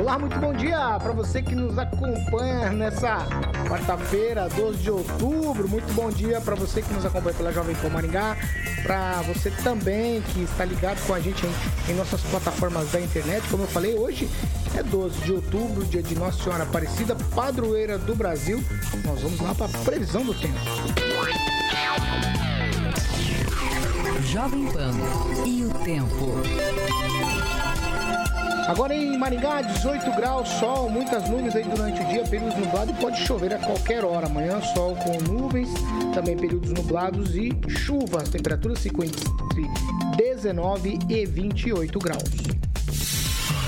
Olá, muito bom dia para você que nos acompanha nessa quarta-feira, 12 de outubro. Muito bom dia para você que nos acompanha pela Jovem Pan Maringá, para você também que está ligado com a gente em, em, nossas plataformas da internet. Como eu falei, hoje é 12 de outubro, dia de Nossa Senhora Aparecida, padroeira do Brasil. Nós vamos lá para a previsão do tempo. Jovem Pan e o tempo. Agora em Maringá, 18 graus, sol, muitas nuvens aí durante o dia, períodos nublados e pode chover a qualquer hora. Amanhã, sol com nuvens, também períodos nublados e chuva. As temperaturas ficam entre 19 e 28 graus.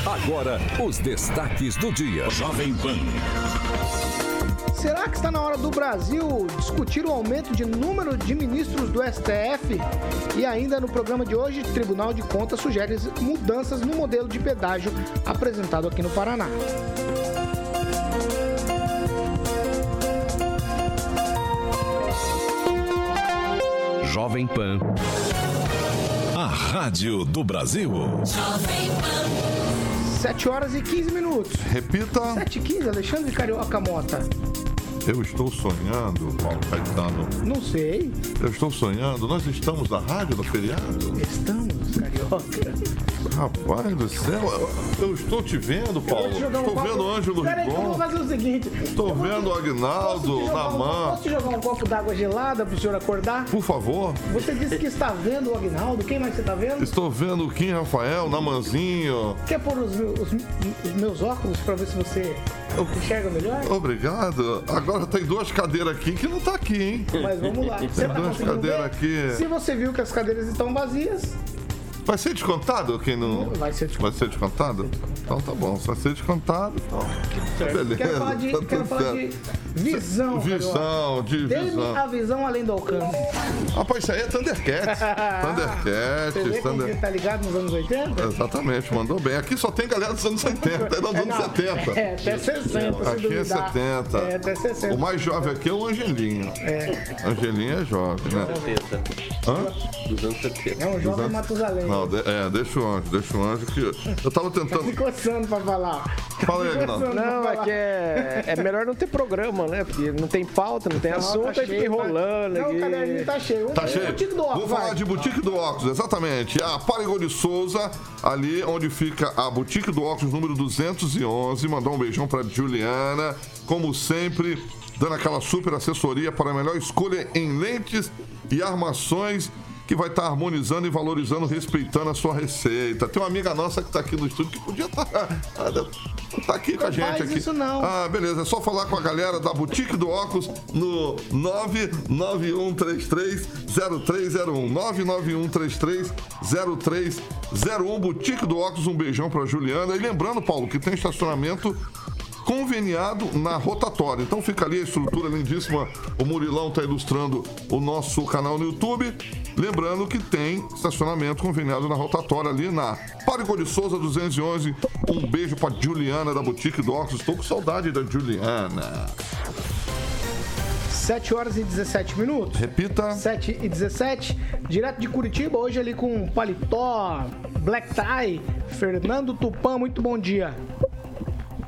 Agora, os destaques do dia. Jovem Pan. Será que está na hora do Brasil discutir o aumento de número de ministros do STF? E ainda no programa de hoje, Tribunal de Contas sugere mudanças no modelo de pedágio apresentado aqui no Paraná. Jovem Pan. A Rádio do Brasil. Jovem Pan. 7 horas e 15 minutos. Repita. 7 e 15, Alexandre Carioca Mota. Eu estou sonhando, Paulo Caetano. Não sei. Eu estou sonhando. Nós estamos na rádio no feriado? Estamos, carioca. Rapaz do céu, eu, estou te vendo, Paulo. estou um vendo o Ângelo Peraí, Rigon. vamos fazer o seguinte. Estou vendo o Agnaldo, Namã. Um, posso jogar um copo d'água gelada para o senhor acordar? Por favor. Você disse que está vendo o Agnaldo. Quem mais você está vendo? Estou vendo o Kim Rafael, Namanzinho. Quer pôr os, os, os meus óculos para ver se você enxerga melhor? Obrigado. Agora tem duas cadeiras aqui que não tá aqui, hein? Mas vamos lá. Tem tá duas cadeiras aqui. Se você viu que as cadeiras estão vazias, Vai ser descontado quem não. Vai ser descontado. Vai ser descontado? Então tá bom. Se vai ser descontado, então. Certo. Beleza. Quero falar de, tá quero falar de visão. Visão, de Dê-me visão. a visão além do alcance. Rapaz, isso aí é Thundercats. Thundercats. Você vê como Thunder... que tá ligado nos anos 80? Exatamente, mandou bem. Aqui só tem galera dos anos 70, é dos anos não, 70. É, até 60. Aqui é 70. É, até 60. O mais jovem aqui é o Angelinho. É. Angelinho é jovem, né? Hã? Dos anos 70. É um jovem Matusalém. Não, de- é, deixa o anjo, deixa o anjo que. Eu tava Tá tentando. me coçando pra falar. Fala aí, Tá Agnaldo. pra Não, é que é, é melhor não ter programa, né? Porque não tem pauta, não tem Não, assunto, tá aí fica cheio, enrolando Não, aqui. o caderninho tá cheio. Tá cheio? Boutique do óculos, Vou falar vai. de Boutique do Óculos, exatamente. A Parigol de Souza, ali onde fica a Boutique do Óculos número 211. Mandar um beijão pra Juliana. Como sempre, dando aquela super assessoria para a melhor escolha em lentes e armações que vai estar harmonizando e valorizando, respeitando a sua receita. Tem uma amiga nossa que está aqui no estúdio que podia estar tá aqui com a gente. faz aqui. isso não. Ah, beleza. É só falar com a galera da Boutique do Óculos no 991330301. 991330301. Boutique do Óculos, um beijão pra Juliana. E lembrando, Paulo, que tem estacionamento conveniado na rotatória. Então fica ali a estrutura lindíssima. O Murilão está ilustrando o nosso canal no YouTube. Lembrando que tem estacionamento conveniado na rotatória ali na Párico de Souza 211. Um beijo para Juliana da Boutique do Óculos. Estou com saudade da Juliana. 7 horas e 17 minutos. Repita. 7 e 17, direto de Curitiba, hoje ali com paletó, black tie, Fernando Tupan, muito bom dia.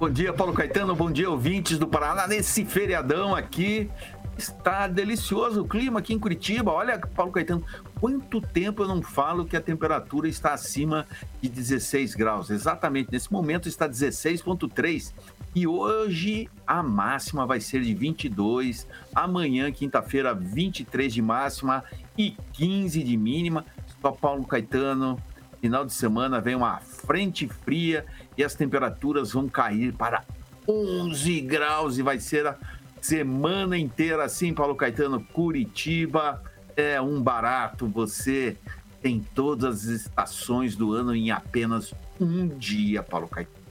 Bom dia, Paulo Caetano. Bom dia, ouvintes do Paraná. Nesse feriadão aqui, está delicioso o clima aqui em Curitiba. Olha, Paulo Caetano, quanto tempo eu não falo que a temperatura está acima de 16 graus? Exatamente, nesse momento está 16,3. E hoje a máxima vai ser de 22. Amanhã, quinta-feira, 23 de máxima e 15 de mínima. Só Paulo Caetano, final de semana vem uma frente fria e as temperaturas vão cair para 11 graus e vai ser a semana inteira assim, Paulo Caetano, Curitiba é um barato, você tem todas as estações do ano em apenas um dia, Paulo Caetano.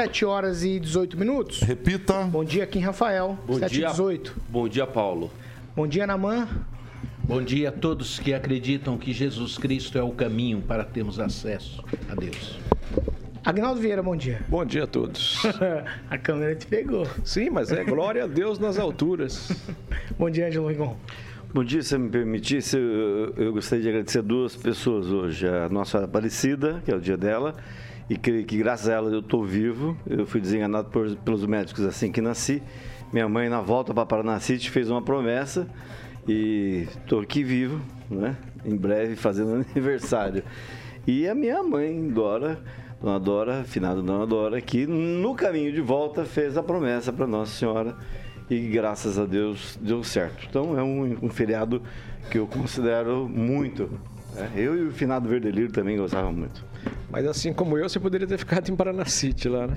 7 horas e 18 minutos. Repita. Bom dia, Kim Rafael. Bom 7 dia. e 18. Bom dia, Paulo. Bom dia, Naman. Bom dia a todos que acreditam que Jesus Cristo é o caminho para termos acesso a Deus. Agnaldo Vieira, bom dia. Bom dia a todos. a câmera te pegou. Sim, mas é glória a Deus nas alturas. Bom dia, Ângelo Rigon. Bom dia, se me permitisse, eu, eu gostaria de agradecer duas pessoas hoje. A nossa Aparecida, que é o dia dela, e que, que graças a ela eu estou vivo. Eu fui desenganado por- pelos médicos assim que nasci. Minha mãe, na volta para Paranacite, fez uma promessa e estou aqui vivo, né? Em breve, fazendo aniversário. E a minha mãe, Dora, Dona Dora, finada Dona Dora, que no caminho de volta fez a promessa para Nossa Senhora e graças a Deus deu certo. Então é um, um feriado que eu considero muito. né? Eu e o finado Verdeliro também gostavam muito. Mas assim como eu, você poderia ter ficado em Paranacite lá, né?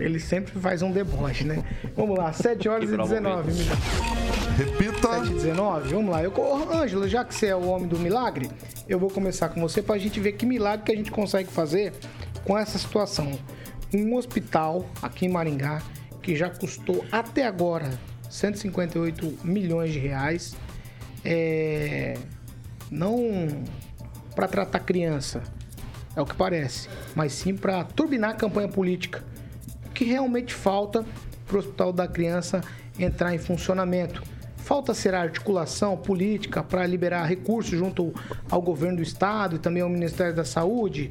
Ele sempre faz um deboche, né? Vamos lá, 7 horas e 19 minutos. Repita. 7 e 19, vamos lá. Eu, Ô, Ângelo, já que você é o homem do milagre, eu vou começar com você pra gente ver que milagre que a gente consegue fazer com essa situação. Um hospital aqui em Maringá que já custou até agora 158 milhões de reais. É, não para tratar criança, é o que parece, mas sim para turbinar a campanha política. O que realmente falta para o Hospital da Criança entrar em funcionamento? Falta ser articulação política para liberar recursos junto ao governo do estado e também ao Ministério da Saúde?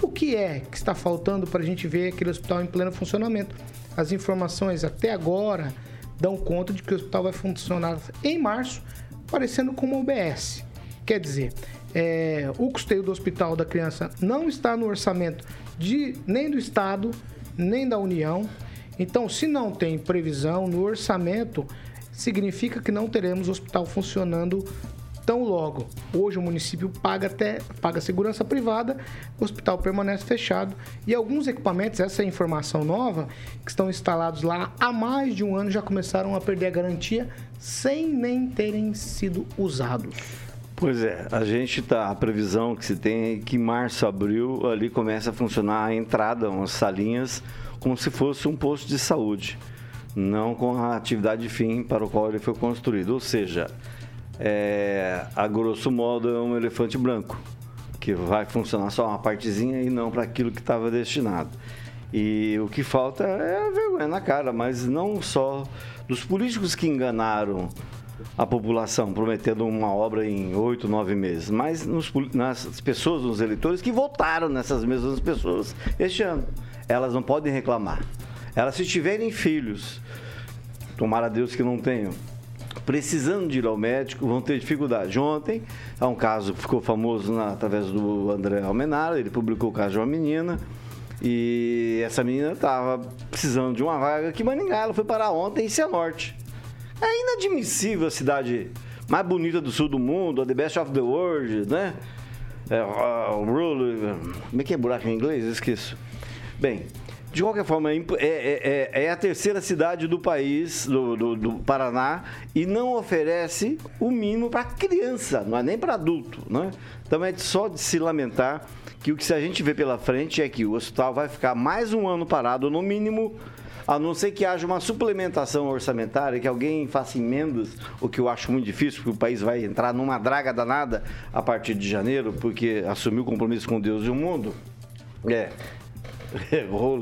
O que é que está faltando para a gente ver aquele hospital em pleno funcionamento? As informações até agora dão conta de que o hospital vai funcionar em março, parecendo com uma UBS. Quer dizer, é, o custeio do hospital da criança não está no orçamento de, nem do Estado, nem da União. Então, se não tem previsão no orçamento, significa que não teremos hospital funcionando tão logo. Hoje o município paga até paga segurança privada, o hospital permanece fechado e alguns equipamentos, essa é informação nova, que estão instalados lá há mais de um ano já começaram a perder a garantia sem nem terem sido usados. Pois é, a gente tá, a previsão que se tem é que março, abril, ali começa a funcionar a entrada, umas salinhas, como se fosse um posto de saúde, não com a atividade fim para o qual ele foi construído. Ou seja, é, a grosso modo é um elefante branco, que vai funcionar só uma partezinha e não para aquilo que estava destinado. E o que falta é vergonha na cara, mas não só dos políticos que enganaram a população, prometendo uma obra em oito, nove meses, mas nos nas pessoas, nos eleitores que votaram nessas mesmas pessoas este ano. Elas não podem reclamar. Elas, se tiverem filhos, tomara Deus que não tenham, precisando de ir ao médico, vão ter dificuldade. Ontem, há um caso que ficou famoso na- através do André Almenara, ele publicou o caso de uma menina, e essa menina estava precisando de uma vaga aqui em Maningá, ela foi parar ontem em Cianorte. É inadmissível a cidade mais bonita do sul do mundo, a the best of the world, né? É, uh, rule, como é que é buraco em inglês? Eu esqueço. Bem, de qualquer forma, é é, é- é- é a terceira cidade do país, do, do- do Paraná, e não oferece o mínimo para criança, não é nem para adulto, né? Então é só de se lamentar que o que a gente vê pela frente é que o hospital vai ficar mais um ano parado, no mínimo, a não ser que haja uma suplementação orçamentária, que alguém faça emendas, o que eu acho muito difícil, porque o país vai entrar numa draga danada a partir de janeiro, porque assumiu o compromisso com Deus e o mundo. É. Errou,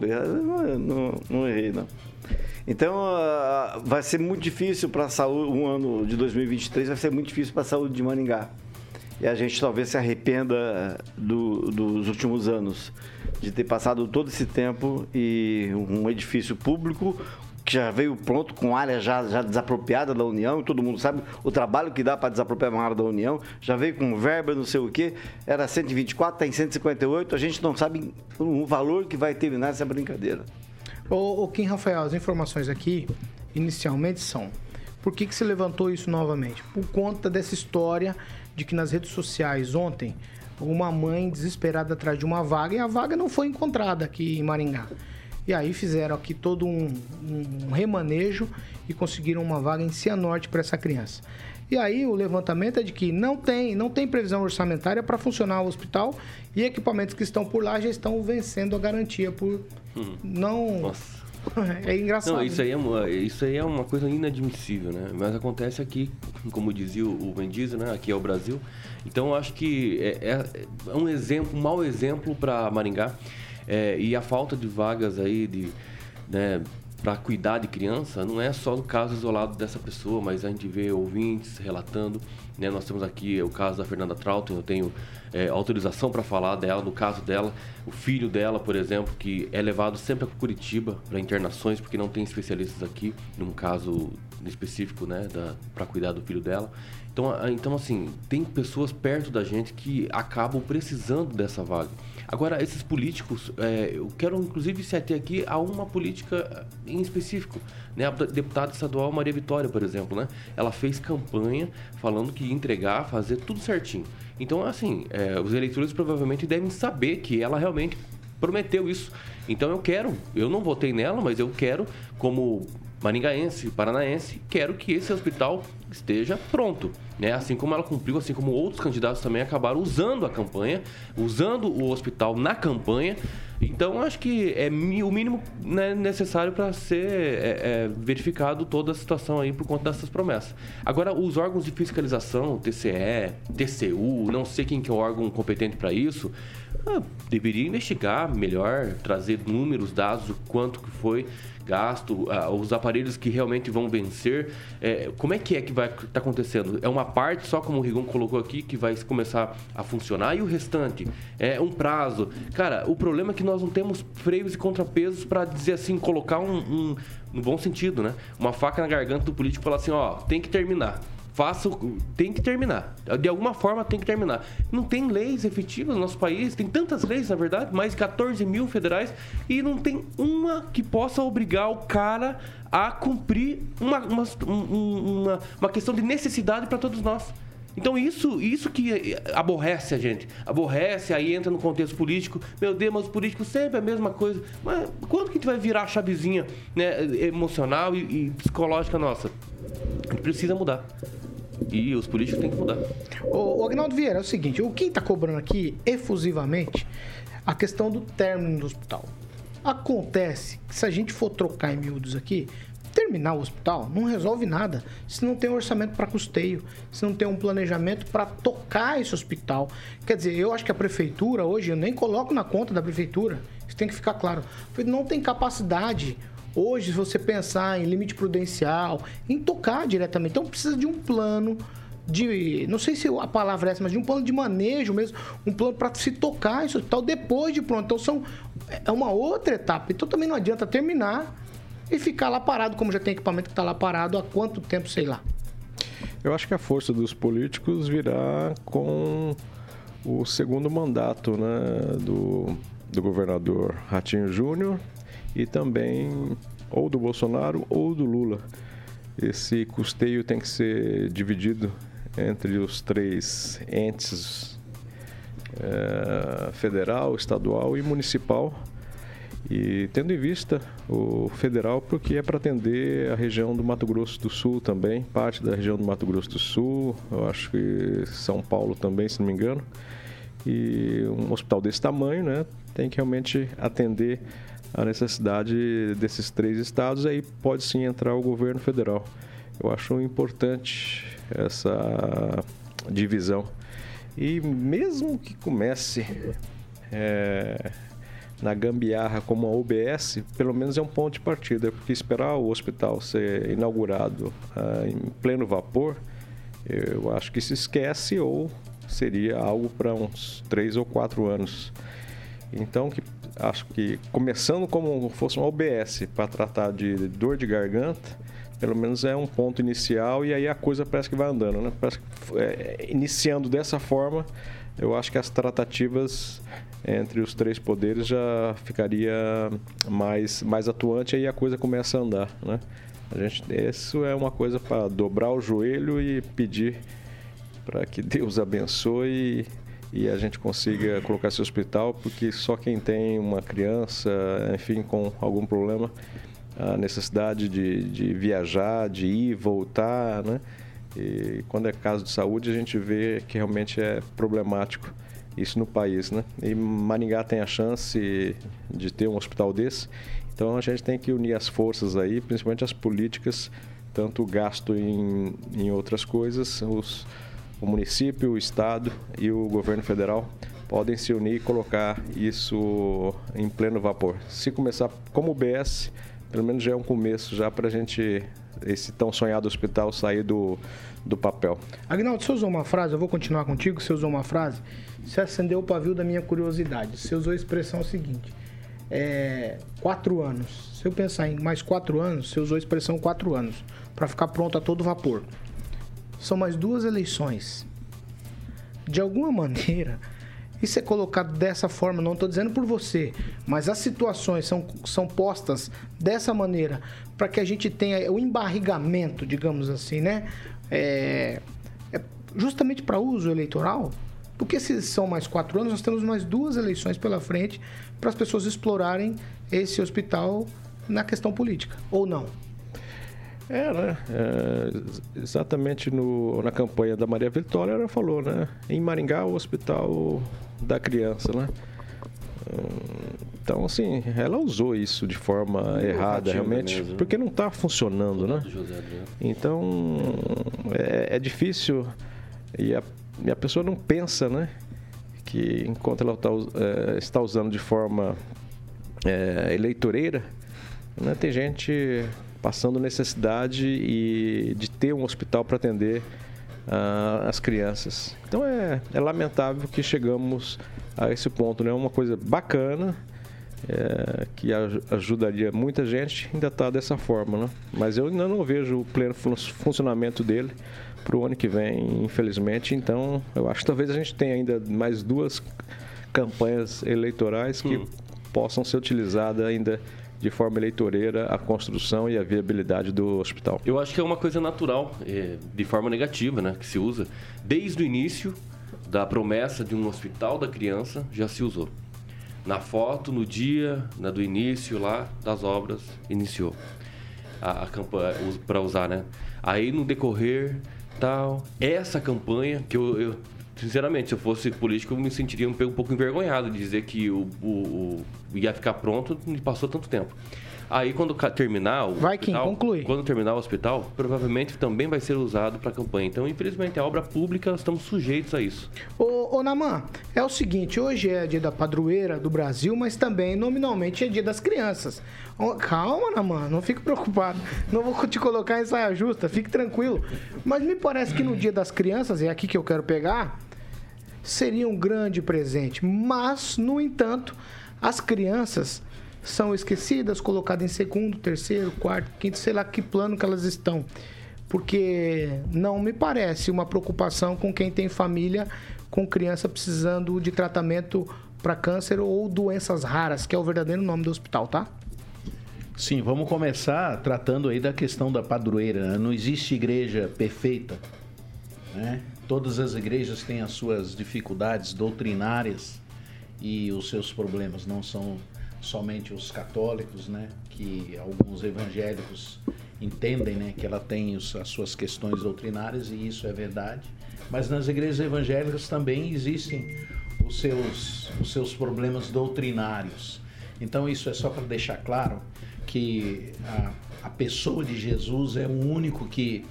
não, não, errei, não. Então, ah, vai ser muito difícil para a saúde, um ano de 2023 vai ser muito difícil para a saúde de Maringá. E a gente talvez se arrependa do- dos últimos anos de ter passado todo esse tempo e um edifício público que já veio pronto com área já, já desapropriada da União, todo mundo sabe o trabalho que dá para desapropriar uma área da União, já veio com verba, não sei o quê, era 124, está em 158, a gente não sabe o valor que vai terminar essa brincadeira. Ô Kim Rafael, as informações aqui, inicialmente são. Por que, que se levantou isso novamente? Por conta dessa história de que nas redes sociais ontem, uma mãe desesperada atrás de uma vaga e a vaga não foi encontrada aqui em Maringá. E aí fizeram aqui todo um, um remanejo e conseguiram uma vaga em Cianorte para essa criança. E aí o levantamento é de que não tem, não tem previsão orçamentária para funcionar o hospital e equipamentos que estão por lá já estão vencendo a garantia por não. Nossa. É engraçado. Não, isso aí é, uma, isso aí é uma coisa inadmissível, né? Mas acontece aqui, como dizia o Vin Diesel, né? Aqui é o Brasil. Então, acho que é, é- é um exemplo, um mau exemplo para Maringá. É, e a falta de vagas aí de, né, para cuidar de criança não é só no caso isolado dessa pessoa, mas a gente vê ouvintes relatando. Né? Nós temos aqui o caso da Fernanda Trauton, eu tenho é, autorização para falar dela, no caso dela, o filho dela, por exemplo, que é levado sempre a Curitiba para internações, porque não tem especialistas aqui, num caso específico, né, para cuidar do filho dela. Então, então, assim, tem pessoas perto da gente que acabam precisando dessa vaga. Agora, esses políticos, é, eu quero inclusive se ater aqui a uma política em específico. Né? A deputada estadual Maria Vitória, por exemplo, né? ela fez campanha falando que ia entregar, fazer tudo certinho. Então, assim, é, os eleitores provavelmente devem saber que ela realmente prometeu isso. Então eu quero, eu não votei nela, mas eu quero, como maringaense, paranaense, quero que esse hospital esteja pronto. Né? Assim como ela cumpriu, assim como outros candidatos também acabaram usando a campanha, usando o hospital na campanha. Então acho que é o mínimo né, necessário para ser é, é, verificado toda a situação aí por conta dessas promessas. Agora, os órgãos de fiscalização, TCE, TCU, não sei quem que é o órgão competente para isso, ah, deveria investigar melhor, trazer números, dados, o quanto que foi gasto, ah, os aparelhos que realmente vão vencer. É, como é que é que vai estar acontecendo? É uma parte, só como o Rigon colocou aqui, que vai começar a funcionar e o restante? É um prazo. Cara, o problema é que nós não temos freios e contrapesos para dizer assim, colocar um, um, no bom sentido, né? Uma faca na garganta do político e falar assim, ó, tem que terminar. Faça, tem que terminar. De alguma forma tem que terminar. Não tem leis efetivas no nosso país, tem tantas leis, na verdade, mais de 14 mil federais, e não tem uma que possa obrigar o cara a cumprir uma, uma, um- uma, uma questão de necessidade para todos nós. Então isso, isso que aborrece a gente. Aborrece, aí entra no contexto político. Meu Deus, mas os políticos sempre é a mesma coisa. Mas quando que a gente vai virar a chavezinha né, emocional e, e psicológica nossa? A gente precisa mudar. E os políticos têm que mudar. O, Agnaldo Vieira, é o seguinte, o que está cobrando aqui efusivamente a questão do término do hospital. Acontece que se a gente for trocar em miúdos aqui, terminar o hospital não resolve nada se não tem orçamento para custeio, se não tem um planejamento para tocar esse hospital. Quer dizer, eu acho que a prefeitura hoje, eu nem coloco na conta da prefeitura, isso tem que ficar claro, não tem capacidade Hoje, se você pensar em limite prudencial, em tocar diretamente, então precisa de um plano de, não sei se a palavra é essa, mas de um plano de manejo mesmo, um plano para se tocar esse hospital depois de pronto. Então são é uma outra etapa. Então também não adianta terminar e ficar lá parado, como já tem equipamento que está lá parado há quanto tempo, sei lá. Eu acho que a força dos políticos virá com o segundo mandato né, do, do governador Ratinho Júnior e também ou do Bolsonaro ou do Lula. Esse custeio tem que ser dividido entre os três entes eh, federal, estadual e municipal. E tendo em vista o federal, porque é para atender a região do Mato Grosso do Sul também, parte da região do Mato Grosso do Sul, eu acho que São Paulo também, se não me engano. E um hospital desse tamanho, né, tem que realmente atender a necessidade desses três estados, aí pode sim entrar o governo federal. Eu acho importante essa divisão. E mesmo que comece é, na gambiarra como a UBS, pelo menos é um ponto de partida, porque esperar o hospital ser inaugurado ah, em pleno vapor, eu acho que se esquece ou seria algo para uns três ou quatro anos. Então, que, acho que começando como fosse uma OBS para tratar de dor de garganta, pelo menos é um ponto inicial e aí a coisa parece que vai andando, né? Parece que, é, iniciando dessa forma, eu acho que as tratativas entre os três poderes já ficaria mais, mais atuante e a coisa começa a andar, né? A gente, isso é uma coisa para dobrar o joelho e pedir para que Deus abençoe e a gente consiga colocar esse hospital, porque só quem tem uma criança, enfim, com algum problema, a necessidade de, de viajar, de ir, voltar, né? E quando é caso de saúde, a gente vê que realmente é problemático isso no país, né? E Maringá tem a chance de ter um hospital desse, então a gente tem que unir as forças aí, principalmente as políticas, tanto o gasto em, em outras coisas, os, o município, o estado e o governo federal podem se unir e colocar isso em pleno vapor. Se começar como o BS, pelo menos já é um começo já para a gente esse tão sonhado hospital sair do, do papel. Agnaldo, você usou uma frase, eu vou continuar contigo, você usou uma frase, você acendeu o pavio da minha curiosidade. Você usou a expressão seguinte, é, quatro anos. Se eu pensar em mais quatro anos, você usou a expressão quatro anos, para ficar pronto a todo vapor. São mais duas eleições. De alguma maneira, isso é colocado dessa forma, não estou dizendo por você, mas as situações são, são postas dessa maneira para que a gente tenha o embarrigamento, digamos assim, né? É, é justamente para uso eleitoral. Porque se são mais quatro anos, nós temos mais duas eleições pela frente para as pessoas explorarem esse hospital na questão política, ou não? É, né? É, exatamente no, na campanha da Maria Vitória, ela falou, né? Em Maringá, o hospital da criança, né? Então, assim, ela usou isso de forma errada, realmente, mesmo. porque não está funcionando, né? Então, é, é, difícil e a, e a, pessoa não pensa, né? Que enquanto ela tá, é, está usando de forma é, eleitoreira, né, tem gente passando necessidade e de ter um hospital para atender uh, as crianças. Então é, é, lamentável que chegamos a esse ponto, né? Uma coisa bacana é, que ajudaria muita gente ainda está dessa forma, né? Mas eu ainda não vejo o pleno funcionamento dele para o ano que vem, infelizmente. Então eu acho que talvez a gente tenha ainda mais duas campanhas eleitorais que hum. possam ser utilizadas ainda de forma eleitoreira a construção e a viabilidade do hospital. Eu acho que é uma coisa natural, é, de forma negativa, né, que se usa. Desde o início da promessa de um hospital da criança, já se usou. Na foto, no dia né, do início lá das obras, iniciou a, a campanha para usar, né? Aí no decorrer tal, essa campanha que eu, eu sinceramente, se eu fosse político, eu me sentiria um, pouco envergonhado de dizer que o, o, o ia ficar pronto e passou tanto tempo. Aí quando terminar o vai, hospital, Kim, conclui. quando terminar o hospital, provavelmente também vai ser usado para campanha. Então, infelizmente, a obra pública estamos sujeitos a isso. Ô, ô Naman, é o seguinte, hoje é dia da padroeira do Brasil, mas também nominalmente é dia das crianças. Calma, Naman, não fique preocupado. Não vou te colocar em saia justa, fique tranquilo. Mas me parece que no dia das crianças, é aqui que eu quero pegar, seria um grande presente. Mas, no entanto, as crianças são esquecidas, colocadas em segundo, terceiro, quarto, quinto, sei lá que plano que elas estão. Porque não me parece uma preocupação com quem tem família com criança precisando de tratamento para câncer ou doenças raras, que é o verdadeiro nome do hospital, tá? Sim, vamos começar tratando aí da questão da padroeira. Não existe igreja perfeita, né? Todas as igrejas têm as suas dificuldades doutrinárias e os seus problemas. Não são somente os católicos, né? Que alguns evangélicos entendem, né? Que ela tem as suas questões doutrinárias e isso é verdade. Mas nas igrejas evangélicas também existem os seus, os seus problemas doutrinários. Então isso é só para deixar claro que a, a pessoa de Jesus é o único que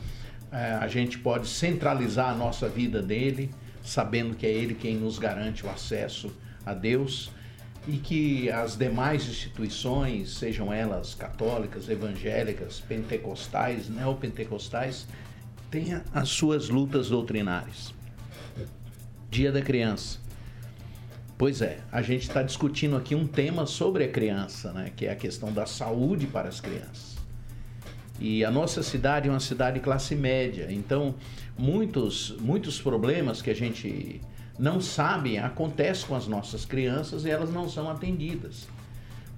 é, a gente pode centralizar a nossa vida nele, sabendo que é ele quem nos garante o acesso a Deus e que as demais instituições, sejam elas católicas, evangélicas, pentecostais, neopentecostais, tenham as suas lutas doutrinárias. Dia da Criança. Pois é, a gente está discutindo aqui um tema sobre a criança, né, que é a questão da saúde para as crianças. E a nossa cidade é uma cidade classe média, então muitos, muitos problemas que a gente não sabe acontecem com as nossas crianças e elas não são atendidas.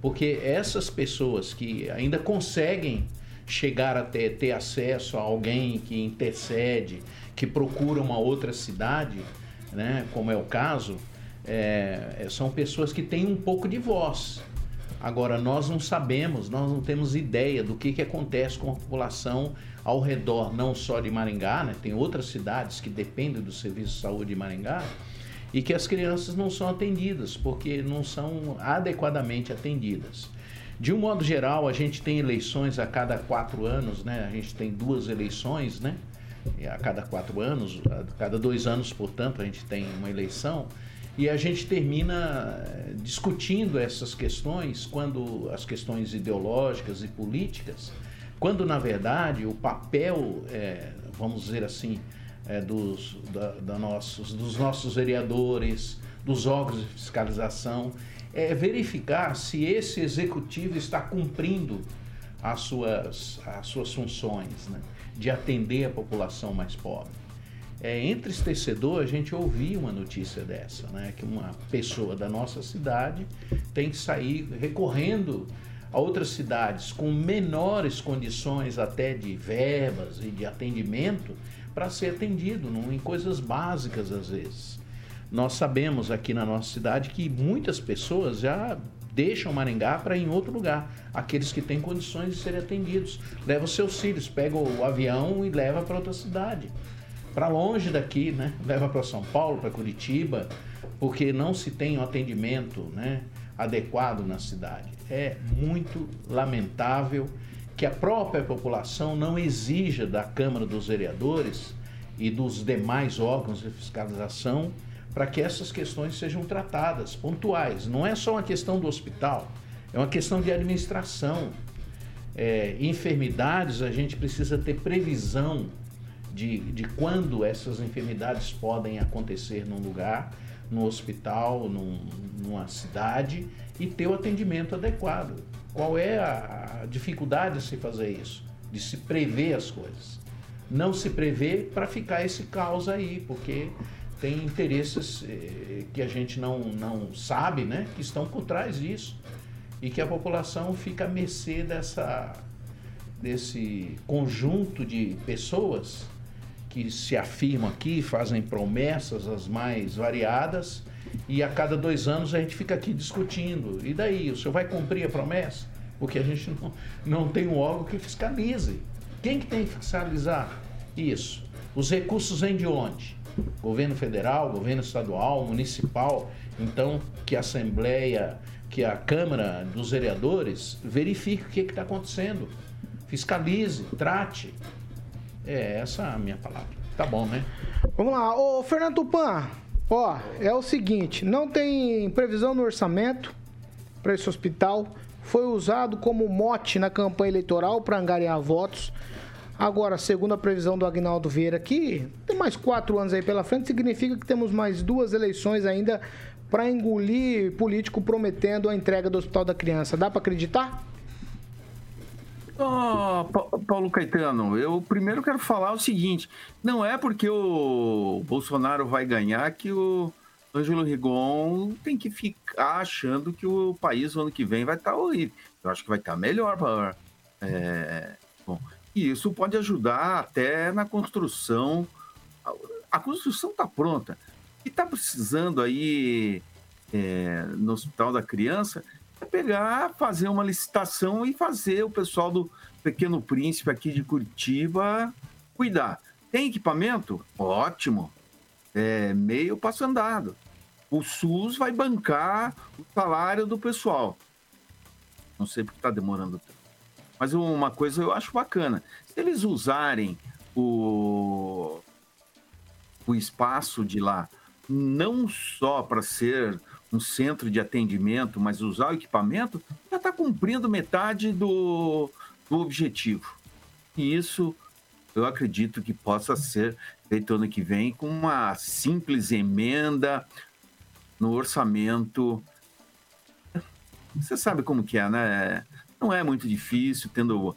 Porque essas pessoas que ainda conseguem chegar até ter acesso a alguém que intercede, que procura uma outra cidade, né, como é o caso, é, são pessoas que têm um pouco de voz. Agora, nós não sabemos, nós não temos ideia do que, que acontece com a população ao redor, não só de Maringá, né? tem outras cidades que dependem do serviço de saúde de Maringá, e que as crianças não são atendidas, porque não são adequadamente atendidas. De um modo geral, a gente tem eleições a cada quatro anos, né? A gente tem duas eleições, né? A cada quatro anos, a cada dois anos, portanto, a gente tem uma eleição. E a gente termina eh, discutindo essas questões, quando as questões ideológicas e políticas, quando na verdade o papel, é, vamos dizer assim, é, dos, da, da nossos, dos nossos vereadores, dos órgãos de fiscalização, é verificar se esse executivo está cumprindo as suas, as suas funções né, de atender a população mais pobre. É entristecedor a gente ouvir uma notícia dessa, né, que uma pessoa da nossa cidade tem que sair recorrendo a outras cidades com menores condições até de verbas e de atendimento para ser atendido em coisas básicas às vezes. Nós sabemos aqui na nossa cidade que muitas pessoas já deixam Maringá para ir em outro lugar. Aqueles que têm condições de serem atendidos. Leva os seus filhos, pega o avião e leva para outra cidade. Para longe daqui, né? Leva para São Paulo, para Curitiba, porque não se tem um atendimento né, adequado na cidade. É muito lamentável que a própria população não exija da Câmara dos Vereadores e dos demais órgãos de fiscalização para que essas questões sejam tratadas, pontuais. Não é só uma questão do hospital, é uma questão de administração. É, enfermidades, a gente precisa ter previsão de, de quando essas enfermidades podem acontecer num lugar, no hospital, num, numa cidade, e ter o atendimento adequado. Qual é a, dificuldade de se fazer isso? De se prever as coisas. Não se prevê para ficar esse caos aí, porque tem interesses eh, que a gente não, não sabe, né? Que estão por trás disso. E que a população fica à mercê dessa, desse conjunto de pessoas que se afirmam aqui, fazem promessas as mais variadas, e a cada dois anos a gente fica aqui discutindo. E daí? O senhor vai cumprir a promessa? Porque a gente não, não tem um órgão que fiscalize. Quem que tem que fiscalizar isso? Os recursos vêm de onde? governo federal, governo estadual, municipal, então que a Assembleia, que a Câmara dos Vereadores verifique o que está acontecendo, fiscalize, trate. É essa a minha palavra. Tá bom, né? Vamos lá, ô Fernando Tupan, ó, é o seguinte, não tem previsão no orçamento para esse hospital, foi usado como mote na campanha eleitoral para angariar votos. Agora, segundo a previsão do Agnaldo Vieira aqui, tem mais quatro anos aí pela frente, significa que temos mais duas eleições ainda para engolir político prometendo a entrega do Hospital da Criança. Dá para acreditar? Oh, Paulo Caetano, eu primeiro quero falar o seguinte: não é porque o Bolsonaro vai ganhar que o Ângelo Rigon tem que ficar achando que o país no ano que vem vai estar horrível. Eu acho que vai estar melhor. É, bom, e isso pode ajudar até na construção. A construção está pronta. E está precisando aí é, no Hospital da Criança é pegar, fazer uma licitação e fazer o pessoal do Pequeno Príncipe aqui de Curitiba cuidar. Tem equipamento? Ótimo. É meio passo andado. O SUS vai bancar o salário do pessoal. Não sei porque está demorando tanto. Mas uma coisa eu acho bacana. Se eles usarem o, o espaço de lá não só para ser um centro de atendimento, mas usar o equipamento, já está cumprindo metade do, do objetivo. E isso eu acredito que possa ser feito ano que vem com uma simples emenda no orçamento. Você sabe como que é, né? Não é muito difícil, tendo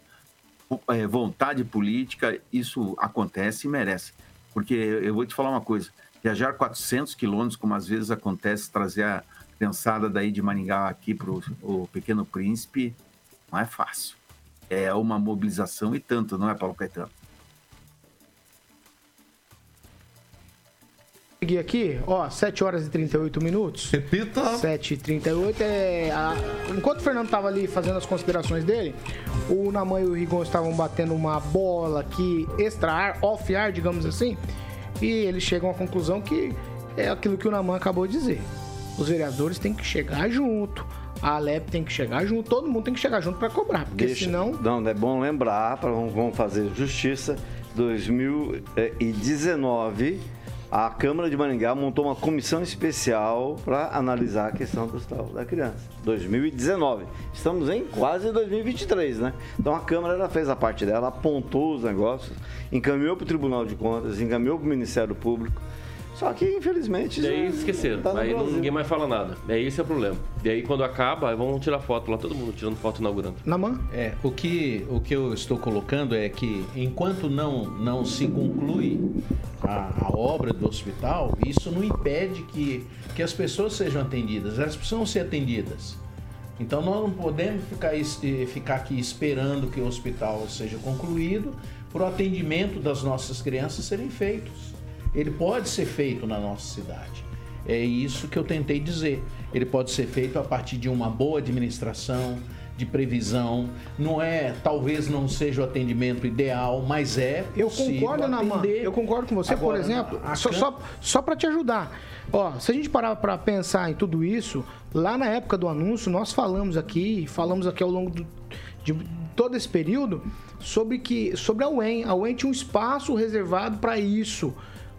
é, vontade política, isso acontece e merece. Porque eu vou te falar uma coisa: viajar 400 quilômetros, como às vezes acontece, trazer a criançada daí de Maringá aqui para o Pequeno Príncipe, não é fácil. É uma mobilização e tanto, não é, Paulo Caetano? Peguei aqui, ó, 7 horas e 38 minutos. Repita. 7 e 38 é. a- Enquanto o Fernando tava ali fazendo as considerações dele, o Naman e o Rigon estavam batendo uma bola aqui extra-ar, off-ar, digamos assim, e eles chegam à conclusão que é aquilo que o Naman acabou de dizer. Os vereadores têm que chegar junto, a Alep tem que chegar junto, todo mundo tem que chegar junto para cobrar, porque Deixa- senão. Não, é bom lembrar, pra, vamos vamos fazer justiça. 2019, a Câmara de Maringá montou uma comissão especial para analisar a questão do hospital da criança. 2019. Estamos em quase 2023, né? Então a Câmara ela fez a parte dela, apontou os negócios, encaminhou para o Tribunal de Contas, encaminhou para o Ministério Público. Só que, infelizmente. Daí já esqueceram. tá aí Brasil. ninguém mais fala nada. É esse é o problema. E aí quando acaba, aí vão tirar foto lá, todo mundo tirando foto inaugurando. Naman? É, o que, o que eu estou colocando é que enquanto não, não se conclui a, a obra do hospital, isso não impede que, que as pessoas sejam atendidas. Elas precisam ser atendidas. Então nós não podemos ficar, eh, ficar aqui esperando que o hospital seja concluído para o atendimento das nossas crianças serem feitos. Ele pode ser feito na nossa cidade. É isso que eu tentei dizer. Ele pode ser feito a partir de uma boa administração, de previsão. Não é, talvez não seja o atendimento ideal, mas é Eu concordo, atender. Eu concordo com você, por Agora, exemplo, a só, só, só para te ajudar. Ó, se a gente parar para pensar em tudo isso, lá na época do anúncio, nós falamos aqui, falamos aqui ao longo do- de todo esse período, sobre que sobre a UEM. A UEM tinha um espaço reservado para isso,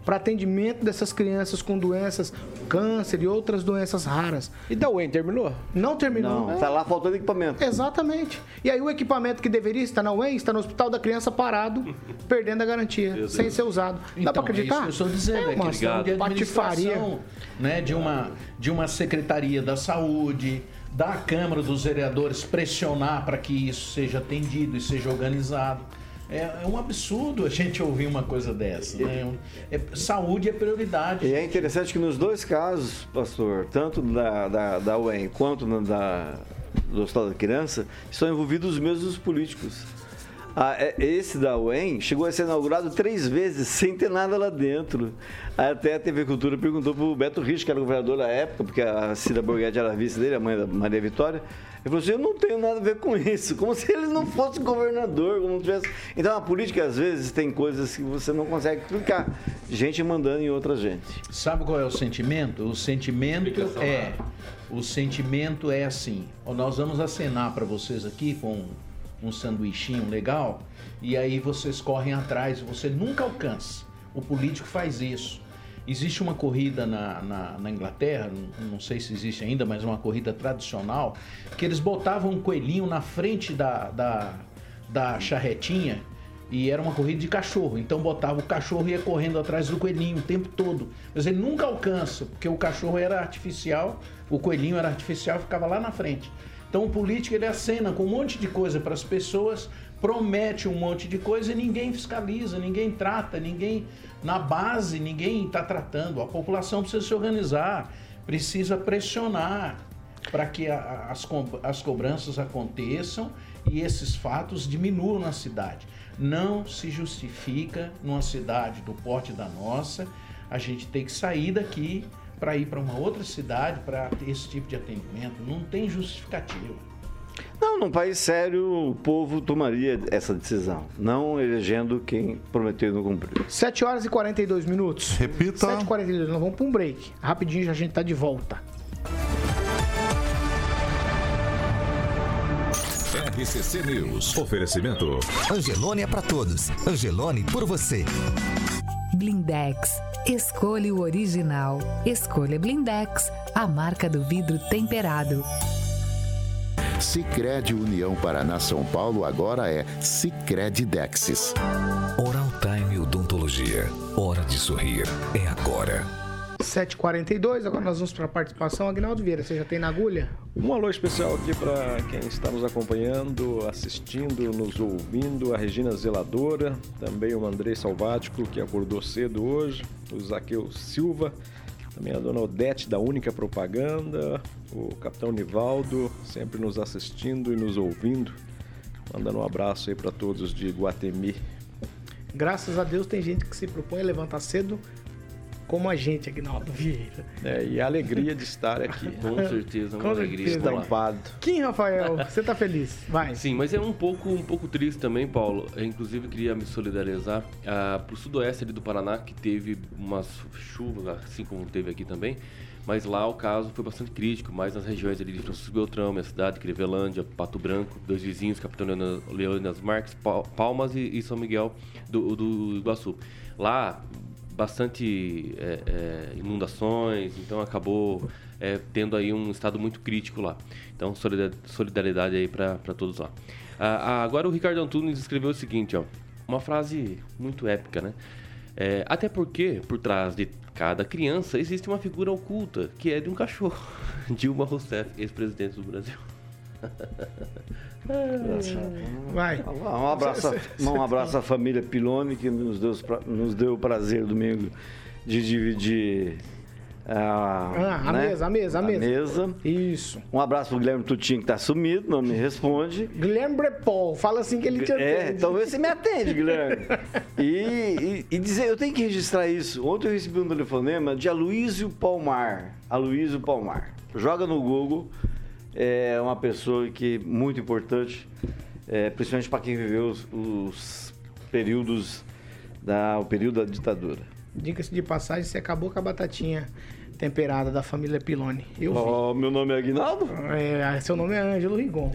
para atendimento dessas crianças com doenças, câncer e outras doenças raras. E da UEM terminou? Não terminou. Não, tá lá faltando equipamento. Exatamente. E aí o equipamento que deveria estar na UEM está no Hospital da Criança parado, perdendo a garantia, sem ser usado. Dá pra Então, acreditar? É isso que eu estou dizendo, é, uma questão de patifaria. administração, né, de uma de uma secretaria da saúde, da Câmara dos Vereadores pressionar para que isso seja atendido e seja organizado. É, é um absurdo a gente ouvir uma coisa dessa. Né? É- saúde é prioridade. E é interessante que nos dois casos, pastor, tanto da, da, da UEM quanto da, do Hospital da Criança, estão envolvidos os mesmos políticos. Ah, esse da UEM chegou a ser inaugurado três vezes sem ter nada lá dentro. Até a TV Cultura perguntou para o Beto Rich, que era governador da época, porque a Cida Borghetti era vice dele, a mãe da Maria Vitória. Ele falou assim: Eu não tenho nada a ver com isso, como se ele não fosse governador. Como não tivesse... Então a política, às vezes, tem coisas que você não consegue explicar. Gente mandando em outra gente. Sabe qual é o sentimento? O sentimento é. rara. O sentimento é assim. Nós vamos acenar para vocês aqui com um sanduichinho legal e aí vocês correm atrás, você nunca alcança. O político faz isso. Existe uma corrida na, na, na Inglaterra, não, sei se existe ainda, mas uma corrida tradicional, que eles botavam um coelhinho na frente da, da, da charretinha e era uma corrida de cachorro. Então botava o cachorro e ia correndo atrás do coelhinho o tempo todo. Mas ele nunca alcança, porque o cachorro era artificial, o coelhinho era artificial, ficava lá na frente. Então o político ele acena com um monte de coisa para as pessoas, promete um monte de coisa e ninguém fiscaliza, ninguém trata, ninguém na base ninguém está tratando. A população precisa se organizar, precisa pressionar para que a- as, as cobranças aconteçam e esses fatos diminuam na cidade. Não se justifica numa cidade do porte da nossa a gente ter que sair daqui para ir para uma outra cidade para esse tipo de atendimento. Não tem justificativa. Não, num país sério, o povo tomaria essa decisão, não elegendo quem prometeu e não cumpriu. 7 horas e 42 minutos. Repita. 7 e 42 nós vamos para um break. Rapidinho já a gente tá de volta. RCC News. Oferecimento. Angelone é pra todos. Angelone por você. Blindex. Escolha o original. Escolha Blindex, a marca do vidro temperado. Sicredi União Paraná São Paulo agora é Sicredi Dexis. Oral Time Odontologia. Hora de sorrir. É agora. 7h42, agora nós vamos para a participação. Agnaldo Vieira, você já tem na agulha? Um alô especial aqui para quem está nos acompanhando, assistindo, nos ouvindo, a Regina Zeladora, também o Andrei Salvático, que acordou cedo hoje, o Zaqueu Silva, também a dona Odete da Única Propaganda, o Capitão Nivaldo, sempre nos assistindo e nos ouvindo. Mandando um abraço aí para todos de Guatemi. Graças a Deus tem gente que se propõe a levantar cedo como a gente, Agnaldo Vieira. É, e a alegria de estar aqui. Com certeza, uma Com alegria. certeza. Estampado. Kim Rafael, você tá feliz? Vai. Sim, mas é um pouco, um pouco triste também, Paulo. Eu, inclusive, queria me solidarizar ah, pro sudoeste ali do Paraná, que teve umas chuvas, assim como teve aqui também. Mas lá o caso foi bastante crítico, mais nas regiões ali de Francisco Beltrão, minha cidade, Crevelândia, Pato Branco, dois vizinhos, Capitão Leônidas- Marques, Pa- Palmas e, e São Miguel do, do Iguaçu. Lá, bastante é, é, inundações, então acabou é, tendo aí um estado muito crítico lá. Então, solida- solidariedade aí para todos lá. Ah, ah, agora o Ricardo Antunes escreveu o seguinte, ó, uma frase muito épica, né? É, até porque, por trás de cada criança, existe uma figura oculta, que é de um cachorro. Dilma Rousseff, ex-presidente do Brasil. Vai. Um abraço, a- um abraço à família Pilone, que nos deu, nos deu o prazer domingo de dividir a, Ah, a né? mesa, a mesa, a mesa. Isso. Um abraço pro Guilherme Tutinho, que tá sumido, não me responde. Guilherme Brepol, fala assim que ele te É, atende. então você me atende, Guilherme. E, e- e dizer, eu tenho que registrar isso. Ontem eu recebi um telefonema de Aloysio Palmar. Aloysio Palmar. Joga no Google. É uma pessoa que muito importante, é, principalmente para quem viveu os, os períodos da, o período da ditadura. Diga-se de passagem, você acabou com a batatinha temperada da família Pilone. Eu vi. Ó, meu nome é Aguinaldo? É, seu nome é Ângelo Rigon.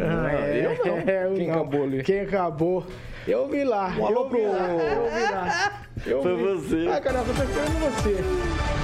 Ah, é, eu não. eu Quem não. acabou ali? Quem acabou? Eu vi lá. Um alô eu vi pro- lá, Eu vi lá. Eu Foi vi. você. Ah, caramba, eu tô esperando você.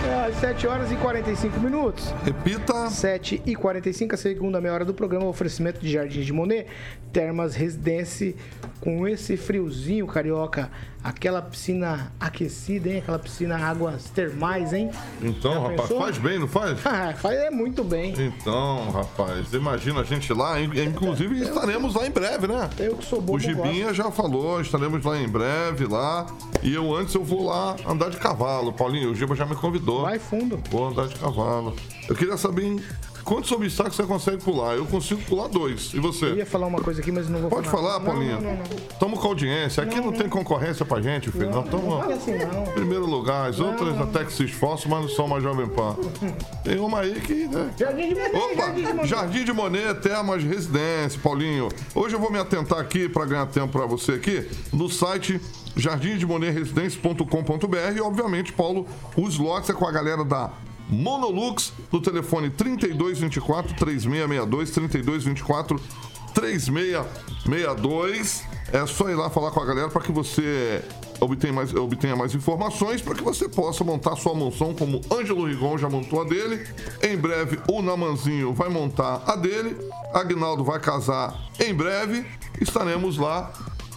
É, às 7 horas e 45 minutos. Repita. 7 e 45 a segunda meia hora do programa, oferecimento de Jardim de Monet, Termas Residência, com esse friozinho carioca, aquela piscina aquecida, hein? Aquela piscina águas termais, hein? Então, Já rapaz, pensou? faz bem, não faz? Ah, Faz é muito bem. Então, rapaz, imagina a gente lá, in- inclusive estaremos lá em breve, né? Eu que sou bobo, O Gibinha já falou, estaremos lá em breve lá. E eu antes eu vou lá andar de cavalo, Paulinho. O Giba já me convidou. Vai fundo. Vou andar de cavalo. Eu queria saber em quantos obstáculos você consegue pular. Eu consigo pular dois. E Eu você? ia falar uma coisa aqui, mas não vou Pode falar, Não, Paulinho. Não, não, não. Tamo com audiência. Aqui não, tem concorrência pra gente, filho. Nós Não fala estamos assim, não. em primeiro lugar. As outras até que se esforçam, mas não são mais Jovem Pan. Tem uma aí que. né? Jardim de Monet, Opa, Jardim de Monet. Jardim de Monet, Termas Residência, Paulinho. Hoje eu vou me atentar aqui para ganhar tempo para você aqui no site jardimdemonetresidencia.com.br e obviamente, Paulo, os lotes é com a galera da Monolux no telefone 3224 3662 3224 3662. É só ir lá falar com a galera para que você obtenha mais, obtenha mais informações, para que você possa montar sua mansão como Ângelo Rigon já montou a dele. Em breve, o Namanzinho vai montar a dele. Agnaldo vai casar em breve. Estaremos lá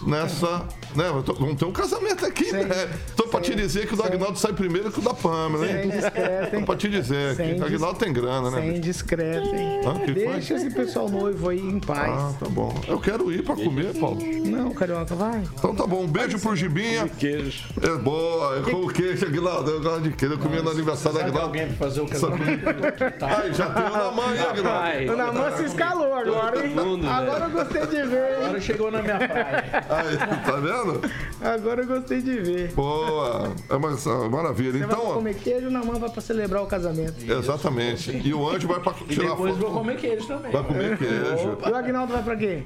nessa. Né, vamos ter um casamento aqui, Sem- né? Tô pra te sem- dizer que o do sem- Agnaldo sai primeiro que o da Pamela, Sem hein? discreto, hein? Tô pra te dizer Sem que o Agnaldo tem grana, né? Sem discreto, hein? Ah, Deixa foi? esse pessoal noivo aí em paz. Ah, tá bom. Eu quero ir pra comer, Paulo. Não, Carioca, vai. Então tá bom. Um beijo pro Gibinha. Queijo. É boa, é com o queijo, Aguinaldo. Eu gosto de queijo. Eu comia no aniversário da Sabe Aguinaldo. alguém pra fazer o casamento? Ai, já tem o na mãe, Aguinaldo. Ai, O Naman se escalou agora, hein? Né? Agora eu gostei de ver, hein? Agora chegou na minha praia. Aí, tá vendo? Agora eu gostei de ver. Boa. É uma, é uma maravilha. Você vai Então, ó, comer queijo, o Naman vai pra celebrar o casamento. exatamente. E o anjo vai pra E tirar depois vou foto. comer queijo também. Vai comer queijo. E o Agnaldo vai pra quê?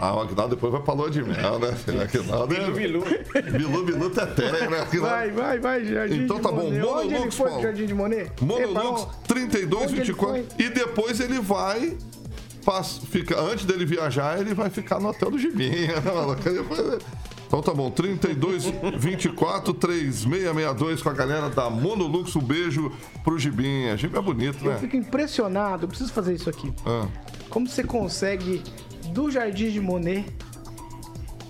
Ah, o Aguinaldo depois vai pra lua de mel, né? filho? Aguinaldo é... Bilu, Bilu. Bilu, teté, né? Aguinaldo- Vai, vai, vai, Jardim Então tá bom, Monet. Onde ele Monolux, Paulo. Jardim de Monet? Monolux Reparou? 32, Onde ele 24. foi? E depois ele vai. Pass- Fica, antes dele viajar, ele vai ficar no hotel do Gibinha. Então tá bom, 32 24 3662 com a galera da Monolux. Um beijo pro Gibinha. Gibinha é bonito, Eu né? fico impressionado, eu preciso fazer isso aqui. Ah. Como você consegue, do Jardim de Monet,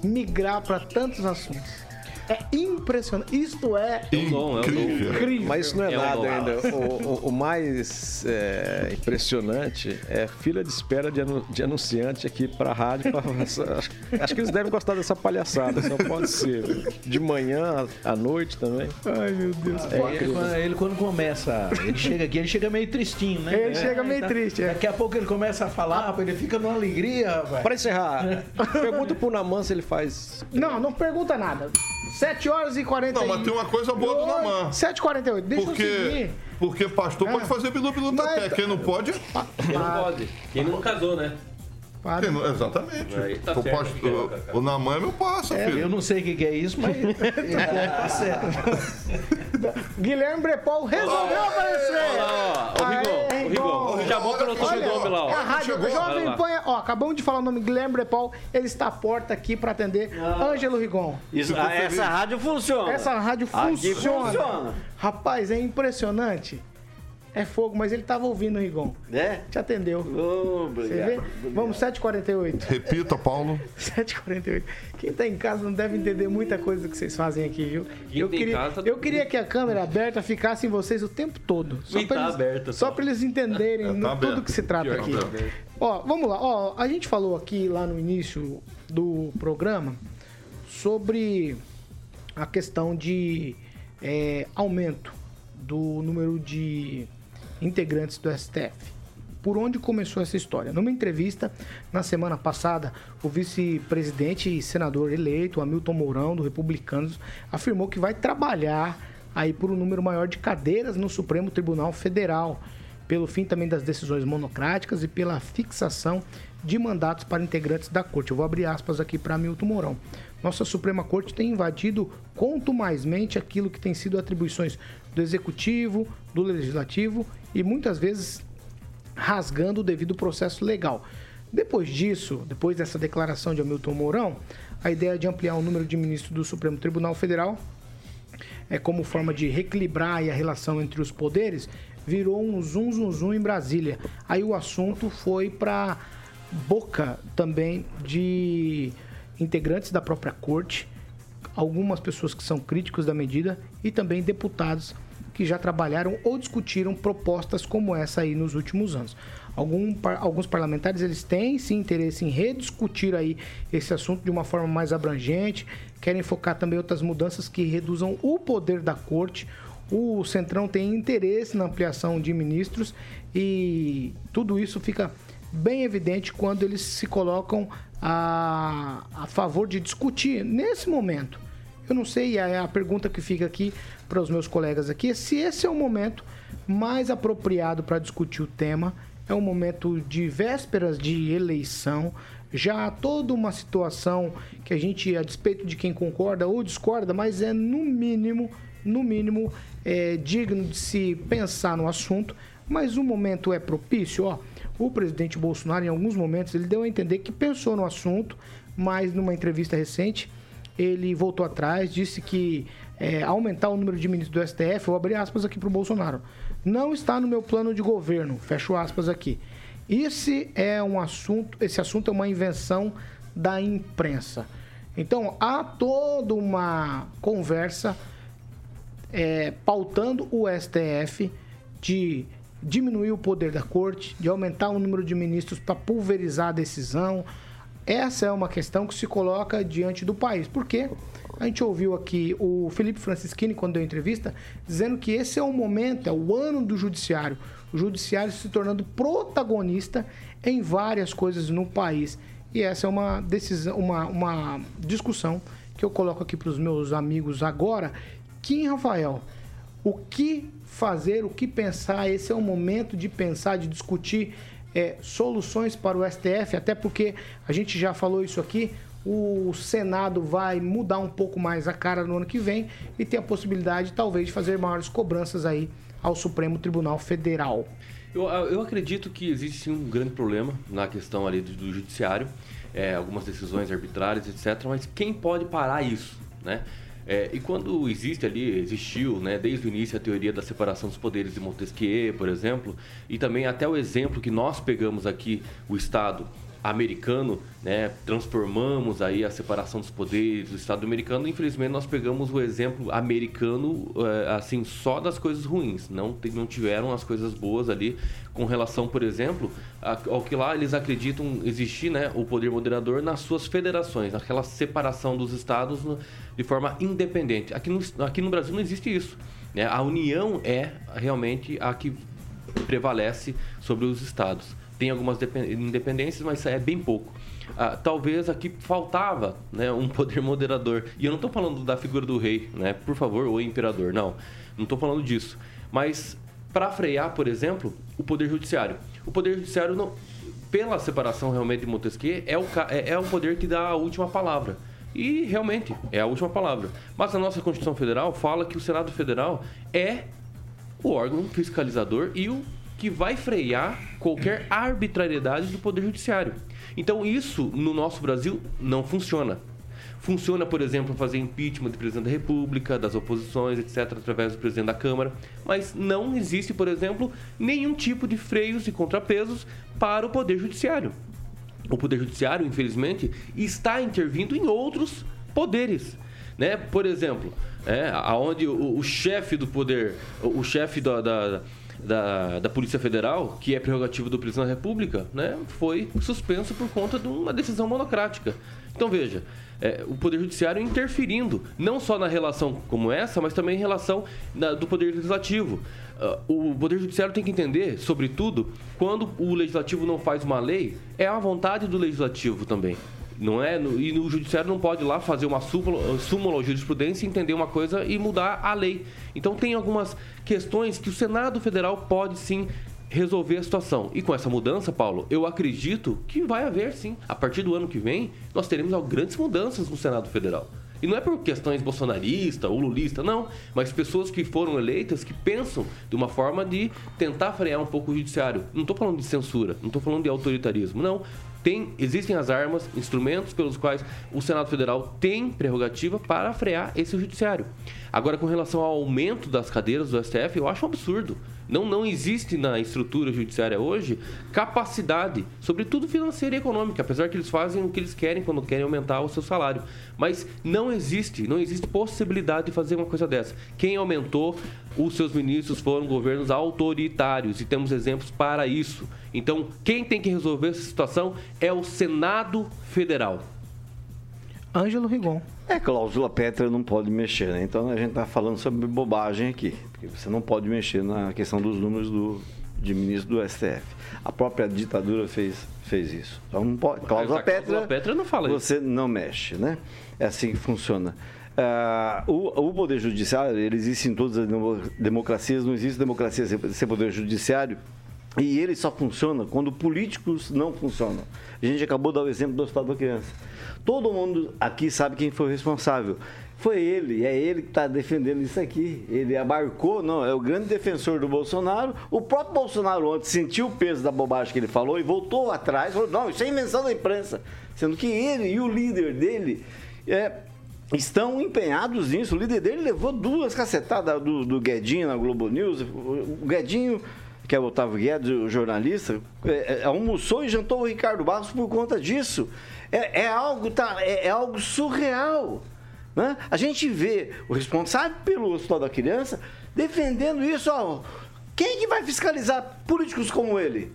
migrar pra tantos assuntos? É impressionante. Isto é um dom, é dom. Incrível. incrível. Mas isso não é, É nada ainda. O, o- o mais é, impressionante é fila de espera de, anu- de anunciante aqui pra rádio. pra- acho, acho que eles devem gostar dessa palhaçada, só pode ser. De manhã à noite também. Ai, meu Deus. É, ele, quando- ele quando começa, ele chega aqui, ele chega meio tristinho, né? Ele chega meio triste, é. Daqui a pouco ele começa a falar, rapaz, ele fica numa alegria, rapaz. Pra encerrar, pergunta pro Naman se ele faz. Não, não pergunta nada. 7 horas e 48. Não, mas tem uma coisa boa do Namã. 7h48. Deixa eu Porque, seguir. porque pastor pode Ah. fazer bilu bilu Mas- até. Quem não pode. Quem não pode? Quem não casou, né? Não- exatamente. Aí tá o, certo, casou. o Namã é meu parça, É, filho. eu não sei o que, que é isso, mas tá certo. Guilherme Brepol resolveu aparecer. Olha lá, ó, o Aê, Rigon, o Rigon. Rigon. Chamou pelo sobrenome lá, É a ó. rádio Chegou? Jovem. Pan. Ó, acabamos de falar o nome Guilherme Brepol. Ele está à porta aqui para atender Ângelo Rigon. Isso, ah, essa rádio funciona. Essa rádio funciona. funciona. Rapaz, é impressionante. É fogo, mas ele estava ouvindo o Rigon. É? Te atendeu. Você vê? obrigado. Vamos, 7h48. Repita, Paulo. 7h48. Quem tá em casa não deve entender muita coisa que vocês fazem aqui, viu? Quem eu queria, casa- eu queria que a câmera aberta ficasse em vocês o tempo todo. Só pra tá eles, aberta, Só só. para eles entenderem É, tá no- tudo que se trata Pior aqui. tá. Ó, vamos lá. Ó, a gente falou aqui lá no início do programa sobre a questão de é, aumento do número de integrantes do STF. Por onde começou essa história? Numa entrevista na semana passada, o vice-presidente e senador eleito, Hamilton Mourão, do Republicanos, afirmou que vai trabalhar aí por um número maior de cadeiras no Supremo Tribunal Federal, pelo fim também das decisões monocráticas e pela fixação de mandatos para integrantes da corte. Eu vou abrir aspas aqui para Hamilton Mourão. Nossa Suprema Corte tem invadido contumazmente aquilo que tem sido atribuições do Executivo, do Legislativo e muitas vezes rasgando o devido processo legal. Depois disso, depois dessa declaração de Hamilton Mourão, a ideia de ampliar o número de ministros do Supremo Tribunal Federal é como forma de reequilibrar a relação entre os poderes, virou um zum zum zum em Brasília. Aí o assunto foi para boca também de integrantes da própria corte, algumas pessoas que são críticos da medida e também deputados que já trabalharam ou discutiram propostas como essa aí nos últimos anos. Algum alguns parlamentares eles têm sim interesse em rediscutir aí esse assunto de uma forma mais abrangente, querem focar também outras mudanças que reduzam o poder da corte. O Centrão tem interesse na ampliação de ministros e tudo isso fica bem evidente quando eles se colocam a, a favor de discutir nesse momento. Eu não sei, a, a pergunta que fica aqui para os meus colegas aqui se esse é o momento mais apropriado para discutir o tema. É um momento de vésperas de eleição, já há toda uma situação que a gente, a despeito de quem concorda ou discorda, mas é no mínimo, no mínimo, é, digno de se pensar no assunto. Mas o momento é propício, ó. O presidente Bolsonaro, em alguns momentos, ele deu a entender que pensou no assunto, mas numa entrevista recente, ele voltou atrás, disse que é, aumentar o número de ministros do STF, eu vou abrir aspas aqui para o Bolsonaro, não está no meu plano de governo, fecho aspas aqui. Esse é um assunto, esse assunto é uma invenção da imprensa. Então há toda uma conversa é, pautando o STF de diminuir o poder da corte, de aumentar o número de ministros para pulverizar a decisão. Essa é uma questão que se coloca diante do país. Por quê? A gente ouviu aqui o Felipe Francischini, quando deu entrevista, dizendo que esse é o momento, é o ano do judiciário. O judiciário se tornando protagonista em várias coisas no país. E essa é uma decisão, uma, uma discussão que eu coloco aqui para os meus amigos agora. Kim Rafael, o que fazer, o que pensar? Esse é o momento de pensar, de discutir é, soluções para o STF, até porque a gente já falou isso aqui. O Senado vai mudar um pouco mais a cara no ano que vem e tem a possibilidade, talvez, de fazer maiores cobranças aí ao Supremo Tribunal Federal. Eu, eu acredito que existe sim um grande problema na questão ali do, do judiciário, é, algumas decisões arbitrárias, etc. Mas quem pode parar isso, né? É, e quando existe ali, existiu, né, desde o início a teoria da separação dos poderes de Montesquieu, por exemplo, e também até o exemplo que nós pegamos aqui, o Estado americano, né, transformamos aí a separação dos poderes do Estado americano. Infelizmente, nós pegamos o exemplo americano, eh, assim, só das coisas ruins. Não, não tiveram as coisas boas ali com relação, por exemplo, ao que lá eles acreditam existir, né, o poder moderador nas suas federações, naquela separação dos estados de forma independente. Aqui no, aqui no Brasil não existe isso. Né? A União é realmente a que prevalece sobre os estados. Tem algumas depen- independências, mas é bem pouco. Ah, talvez aqui faltava né, um poder moderador. E eu não estou falando da figura do rei, né, por favor, ou imperador, não. Não estou falando disso. Mas para frear, por exemplo, o poder judiciário. O poder judiciário, não, pela separação realmente de Montesquieu, é o, é, é o poder que dá a última palavra. E realmente é a última palavra. Mas a nossa Constituição Federal fala que o Senado Federal é o órgão fiscalizador e o que vai frear qualquer arbitrariedade do Poder Judiciário. Então, isso no nosso Brasil não funciona. Funciona, por exemplo, fazer impeachment do presidente da República, das oposições, etc., através do presidente da Câmara, mas não existe, por exemplo, nenhum tipo de freios e contrapesos para o Poder Judiciário. O Poder Judiciário, infelizmente, está intervindo em outros poderes. Né? Por exemplo, é, aonde o, o chefe do poder, o, o chefe da, da, da, da Polícia Federal, que é prerrogativa do presidente da República, né, foi suspenso por conta de uma decisão monocrática. Então veja, é, o Poder Judiciário interferindo, não só na relação como essa, mas também em relação na- do Poder Legislativo. Ah, o Poder Judiciário tem que entender, sobretudo, quando o Legislativo não faz uma lei, é a vontade do Legislativo também. Não é? E no Judiciário não pode ir lá fazer uma súmula, ou jurisprudência, entender uma coisa e mudar a lei. Então tem algumas questões que o Senado Federal pode sim resolver a situação. E com essa mudança, Paulo, eu acredito que vai haver sim. A partir do ano que vem, nós teremos grandes mudanças no Senado Federal. E não é por questões bolsonarista ou lulista, não, mas pessoas que foram eleitas que pensam de uma forma de tentar frear um pouco o judiciário. Não estou falando de censura, não estou falando de autoritarismo, não. Tem, existem as armas, instrumentos pelos quais o Senado Federal tem prerrogativa para frear esse judiciário. Agora, com relação ao aumento das cadeiras do STF, eu acho um absurdo. Não, não existe na estrutura judiciária hoje capacidade, sobretudo financeira e econômica, apesar que eles fazem o que eles querem quando querem aumentar o seu salário. Mas não existe, não existe possibilidade de fazer uma coisa dessa. Quem aumentou os seus ministros foram governos autoritários e temos exemplos para isso. Então, quem tem que resolver essa situação é o Senado Federal. Ângelo Rigon. É, cláusula Petra não pode mexer, né? Então a gente está falando sobre bobagem aqui. Porque você não pode mexer na questão dos números do, de ministro do STF. A própria ditadura fez, fez isso. Então não pode. Cláusula a cláusula Petra. Petra não fala isso. Você não mexe, né? É assim que funciona. Ah, o, o Poder Judiciário, ele existe em todas as demo- democracias, não existe democracia sem, sem Poder Judiciário. E ele só funciona quando políticos não funcionam. A gente acabou de dar o exemplo do Hospital da Criança. Todo mundo aqui sabe quem foi o responsável. Foi ele, é ele que está defendendo isso aqui. Ele abarcou, não, é o grande defensor do Bolsonaro. O próprio Bolsonaro ontem sentiu o peso da bobagem que ele falou e voltou atrás. Falou, não, isso é invenção da imprensa. Sendo que ele e o líder dele é, estão empenhados nisso. O líder dele levou duas cacetadas do, do Guedinho na Globo News. O Guedinho, que é o Otávio Guedes, o jornalista, é, é, almoçou e jantou o Ricardo Barros por conta disso. É, é algo, tá, é, é algo surreal. Né? A gente vê o responsável pelo Hospital da Criança defendendo isso. Ó, quem que vai fiscalizar políticos como ele?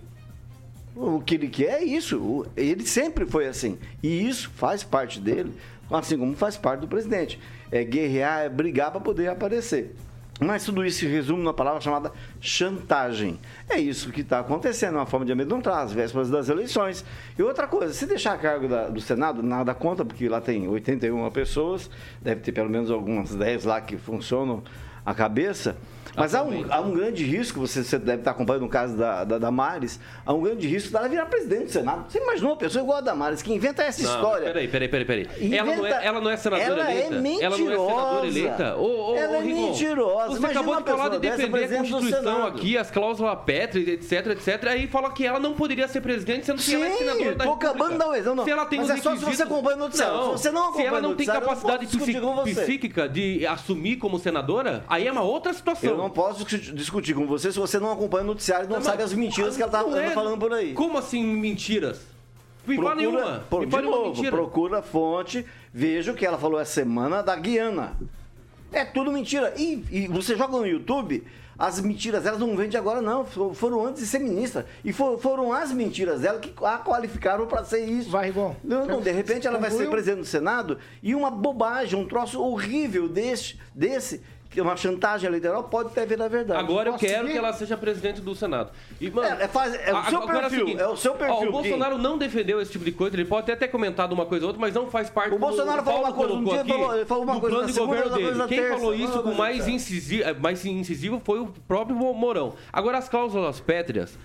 O que ele quer é isso. Ele sempre foi assim. E isso faz parte dele, assim como faz parte do presidente. É guerrear, é brigar para poder aparecer. Mas tudo isso se resume numa palavra chamada chantagem. É isso que está acontecendo, uma forma de amedrontar as vésperas das eleições. E outra coisa, se deixar a cargo da- do Senado, nada conta, porque lá tem 81 pessoas, deve ter pelo menos algumas 10 lá que funcionam a cabeça. Mas há um, há um grande risco, você, você deve estar acompanhando o caso da, da Damares, há um grande risco dela virar presidente do Senado. Você imaginou uma pessoa igual a Damares que inventa essa Não, história? Peraí, peraí, peraí, peraí. Ela, não é, Inventa- ela não é senadora ela é eleita? ela não é senadora mentirosa. eleita? Ô, ô, Ela ô, é Rigon, mentirosa. Você Imagina acabou de falar de defender a Constituição aqui, as cláusulas Petra, etc, etc. Aí fala que ela não poderia ser presidente, sendo que ela é Sim, senadora da República. acabando de dar um exemplo. Não, Se ela tem mas é só se você acompanha o noticiário. Se você não Se acompanha ela o não tem capacidade psíquica de assumir como senadora, aí é uma outra situação. Eu não posso discutir- com você se você não acompanha o noticiário e não Mas- sabe as mentiras que ela tá Não é- falando por aí. Como assim mentiras? Me fala nenhuma. pro- de novo, mentira. procura a fonte, veja o que ela falou essa semana da Guiana. É tudo mentira. E, e você joga no YouTube, as mentiras elas não vêm de agora, não. Fo- Foram antes de ser ministra. E for- foram as mentiras dela que a qualificaram para ser isso. Vai, Rigon. Não, não, de repente ela vai ser presidente do Senado e uma bobagem, um troço horrível desse, desse é uma chantagem eleitoral, pode ter vindo a verdade. Agora eu Posso quero seguir? que ela seja presidente do Senado. E, mano, É, é faz- é o seu agora perfil, seguinte, é o seu perfil, ó, o. Bolsonaro não defendeu esse tipo de coisa, ele pode até ter comentado uma coisa ou outra, mas não faz parte O Bolsonaro do, falou uma coisa um dia, aqui, falou- ele falou uma coisa plano na de governo dele. coisa na Quem terça, falou isso com na mais incisivo, eh, mais incisivo foi o próprio Mo- Mourão. Agora as cláusulas pétreas,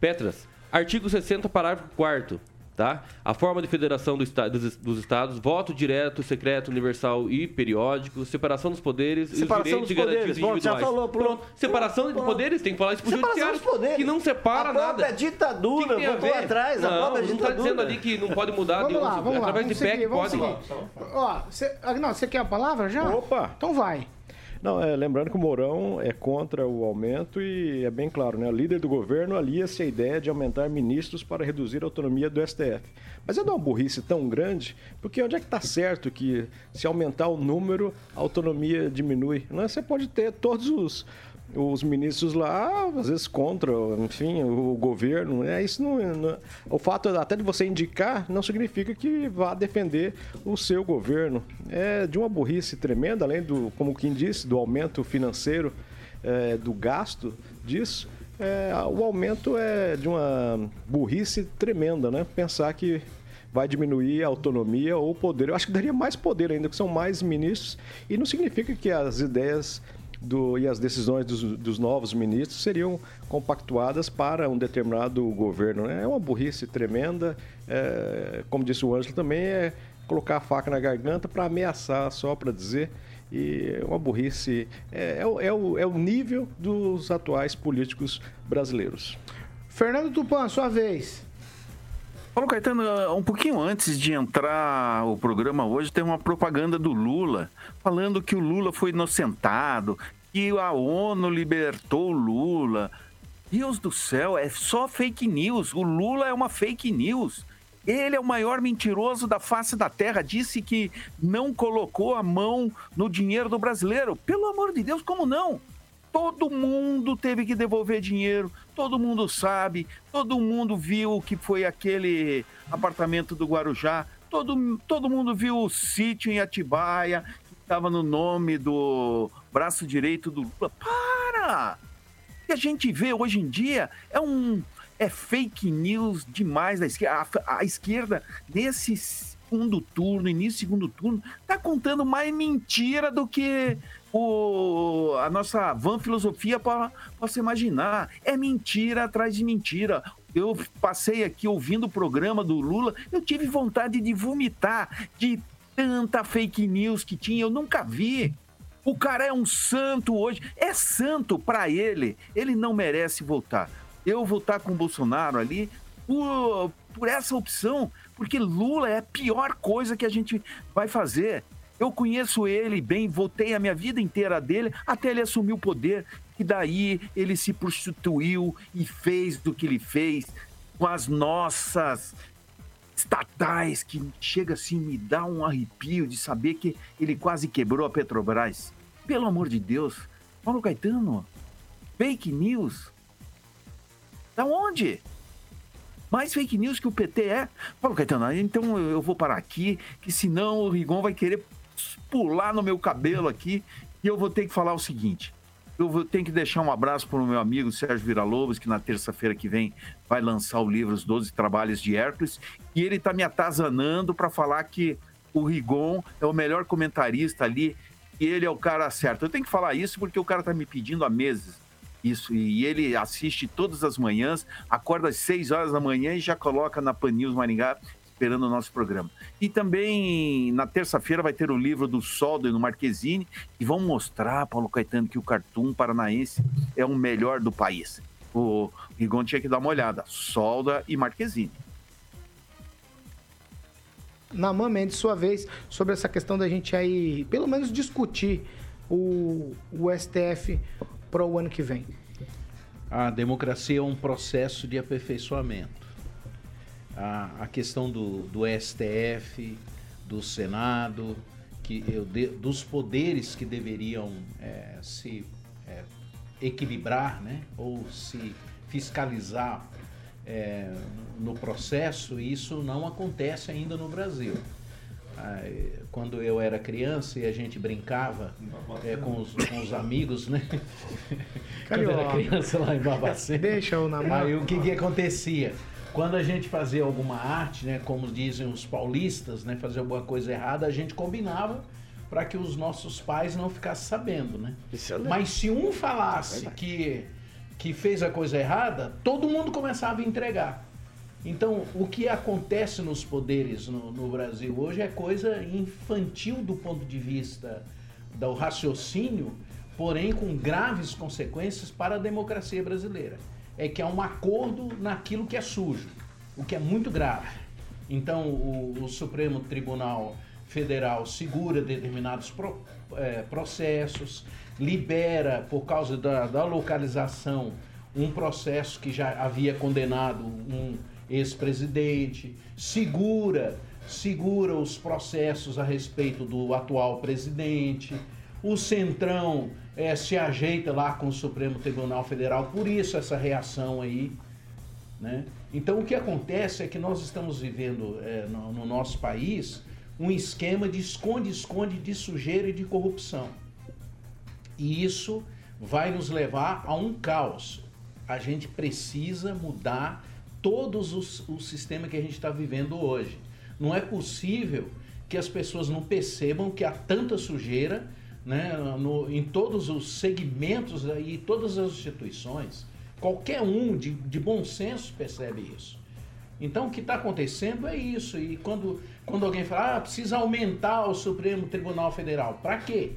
Petras, artigo 60, parágrafo 4 Tá? A forma de federação do esta- dos, dos estados, voto direto, secreto, universal e periódico, separação dos poderes Separação e os dos direitos garantias poderes. Pronto, já individuais. falou, pronto. Separação de Pronto. poderes, tem que falar isso pro Separação judiciário, dos poderes. que não separa A nada. própria ditadura, Que a voltou ver? atrás, a não, própria não tá ditadura. dizendo ali que não pode mudar de Vamos lá, onde- vamos lá. através Vamos de PEC seguir, vamos pode. seguir. Ó, cê, Agnaldo, você quer a palavra já? Opa! Então vai. Não, é, lembrando que o Mourão é contra o aumento e é bem claro, né? O líder do governo alia-se a ideia de aumentar ministros para reduzir a autonomia do STF. Mas é de uma burrice tão grande, porque onde é que está certo que se aumentar o número, a autonomia diminui? Não, é? você pode ter todos os, os ministros lá, às vezes contra, enfim, o governo. É isso não, não- o fato até de você indicar não significa que vá defender o seu governo. É de uma burrice tremenda, além do, como quem disse, do aumento financeiro é, do gasto disso. é, o aumento é de uma burrice tremenda, né? Pensar que vai diminuir a autonomia ou o poder. Eu acho que daria mais poder ainda, que são mais ministros, e não significa que as ideias do- e as decisões dos, dos novos ministros seriam compactuadas para um determinado governo. né? É uma burrice tremenda. é, como disse o Ângelo também, é colocar a faca na garganta para ameaçar, só para dizer. E é uma burrice. É, é é o, é o nível dos atuais políticos brasileiros. Fernando Tupan, sua vez. Paulo Caetano, um pouquinho antes de entrar o programa hoje, tem uma propaganda do Lula falando que o Lula foi inocentado, que a ONU libertou o Lula. Deus do céu, é só fake news. O Lula é uma fake news. Ele é o maior mentiroso da face da terra. Disse que não colocou a mão no dinheiro do brasileiro. Pelo amor de Deus, como não? Todo mundo teve que devolver dinheiro, todo mundo sabe, todo mundo viu o que foi aquele apartamento do Guarujá, todo, todo mundo viu o sítio em Atibaia, que estava no nome do braço direito do Lula. Para! O que a gente vê hoje em dia é um é fake news demais da esquerda. A, a esquerda, nesse segundo turno, início do segundo turno, tá contando mais mentira do que o, a nossa van filosofia para possa imaginar. É mentira atrás de mentira. Eu passei aqui ouvindo o programa do Lula, eu tive vontade de vomitar de tanta fake news que tinha, eu nunca vi. O cara é um santo hoje, é santo para ele, ele não merece voltar. Eu vou estar com o Bolsonaro ali por, por essa opção, porque Lula é a pior coisa que a gente vai fazer. Eu conheço ele bem, votei a minha vida inteira dele até ele assumir o poder. E daí ele se prostituiu e fez do que ele fez com as nossas estatais, que chega assim, me dá um arrepio de saber que ele quase quebrou a Petrobras. Pelo amor de Deus, Paulo Caetano, fake news. Da onde? Mais fake news que o PT é? Paulo Caetano, então eu vou parar aqui, que senão o Rigon vai querer pular no meu cabelo aqui e eu vou ter que falar o seguinte. Eu vou ter que deixar um abraço para o meu amigo Sérgio Vira-Lobos, que na terça-feira que vem vai lançar o livro Os Doze Trabalhos de Hércules, e ele está me atazanando para falar que o Rigon é o melhor comentarista ali e ele é o cara certo. Eu tenho que falar isso porque o cara está me pedindo há meses isso. E ele assiste todas as manhãs, acorda às 6 horas da manhã e já coloca na Pan Maringá esperando o nosso programa. E também na terça-feira vai ter o livro do Soldo no Marquezine e vão mostrar, Paulo Caetano, que o cartoon paranaense é o melhor do país. O Rigon tinha que dar uma olhada. Solda e Marquezine. Naman Mendes, sua vez, sobre essa questão da gente aí, pelo menos discutir o, o STF para o ano que vem. A democracia é um processo de aperfeiçoamento. A, a questão do, do STF, do Senado, que eu de- dos poderes que deveriam eh, se eh, equilibrar, né? ou se fiscalizar eh, no processo, isso não acontece ainda no Brasil. quando eu era criança e a gente brincava é, com, os, com os amigos, né? quando eu era Carioca. criança lá em Babacena. Deixa eu namorar. Aí o que que acontecia? Quando a gente fazia alguma arte, né, como dizem os paulistas, né, fazer alguma coisa errada, a gente combinava para que os nossos pais não ficassem sabendo, né? Mas se um falasse que, que fez a coisa errada, todo mundo começava a entregar. Então, o que acontece nos poderes no, no Brasil hoje é coisa infantil do ponto de vista do raciocínio, porém com graves consequências para a democracia brasileira. É que há um acordo naquilo que é sujo, o que é muito grave. Então, o, o Supremo Tribunal Federal segura determinados pro- eh, processos, libera, por causa da, da localização, um processo que já havia condenado um ex-presidente, segura, segura os processos a respeito do atual presidente. O Centrão eh, se ajeita lá com o Supremo Tribunal Federal, por isso essa reação aí. Né? Então o que acontece é que nós estamos vivendo eh, no, no nosso país um esquema de esconde-esconde de sujeira e de corrupção. E isso vai nos levar a um caos. A gente precisa mudar todos os, o sistema que a gente está vivendo hoje. Não é possível que as pessoas não percebam que há tanta sujeira né, no- em todos os segmentos e todas as instituições. Qualquer um de, de bom senso percebe isso. Então o que está acontecendo é isso. E quando, quando alguém fala, ah, precisa aumentar o Supremo Tribunal Federal, para quê?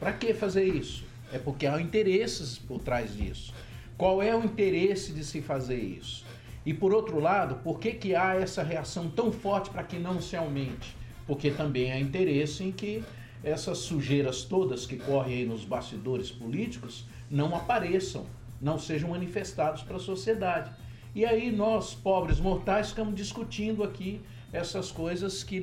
Para que fazer isso? É porque há interesses por trás disso. Qual é o interesse de se fazer isso? E por outro lado, por que, que há essa reação tão forte para que não se aumente? Porque também há interesse em que essas sujeiras todas que correm aí nos bastidores políticos não apareçam, não sejam manifestados para a sociedade. E aí nós, pobres mortais, ficamos discutindo aqui essas coisas que,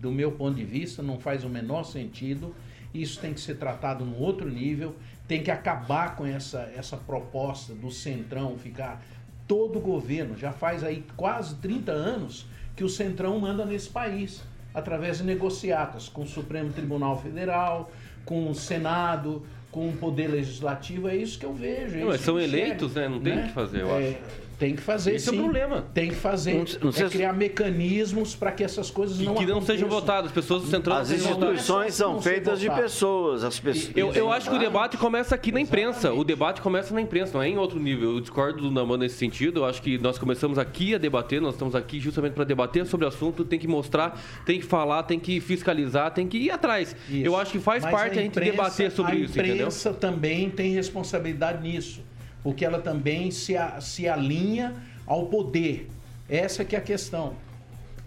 do meu ponto de vista, não faz o menor sentido. Isso tem que ser tratado num outro nível, tem que acabar com essa, essa proposta do Centrão ficar todo o governo. Já faz aí quase 30 anos que o Centrão manda nesse país, através de negociatas com o Supremo Tribunal Federal, com o Senado, com o Poder Legislativo. É isso que eu vejo. é Não, são enxergo, eleitos, né? Não tem o que fazer, eu É, acho. Tem que fazer, Esse é o sim. problema. Tem que fazer. Não- não é se- criar mecanismos para que essas coisas E não que não sejam aconteçam. votados, as pessoas do Centrão As não sejam votadas. instituições são feitas de pessoas. As pessoas. Eu, eu acho que o debate começa aqui na imprensa. O debate começa na imprensa, não é em outro nível. Eu discordo do Naman nesse sentido. Eu acho que nós começamos aqui a debater, nós estamos aqui justamente para debater sobre o assunto, tem que mostrar, tem que falar, tem que fiscalizar, tem que ir atrás. Isso. Eu acho que faz Mas parte a, gente imprensa- debater sobre isso, A entendeu? imprensa também tem responsabilidade nisso, porque ela também se, a- se alinha ao poder. Essa que é a questão.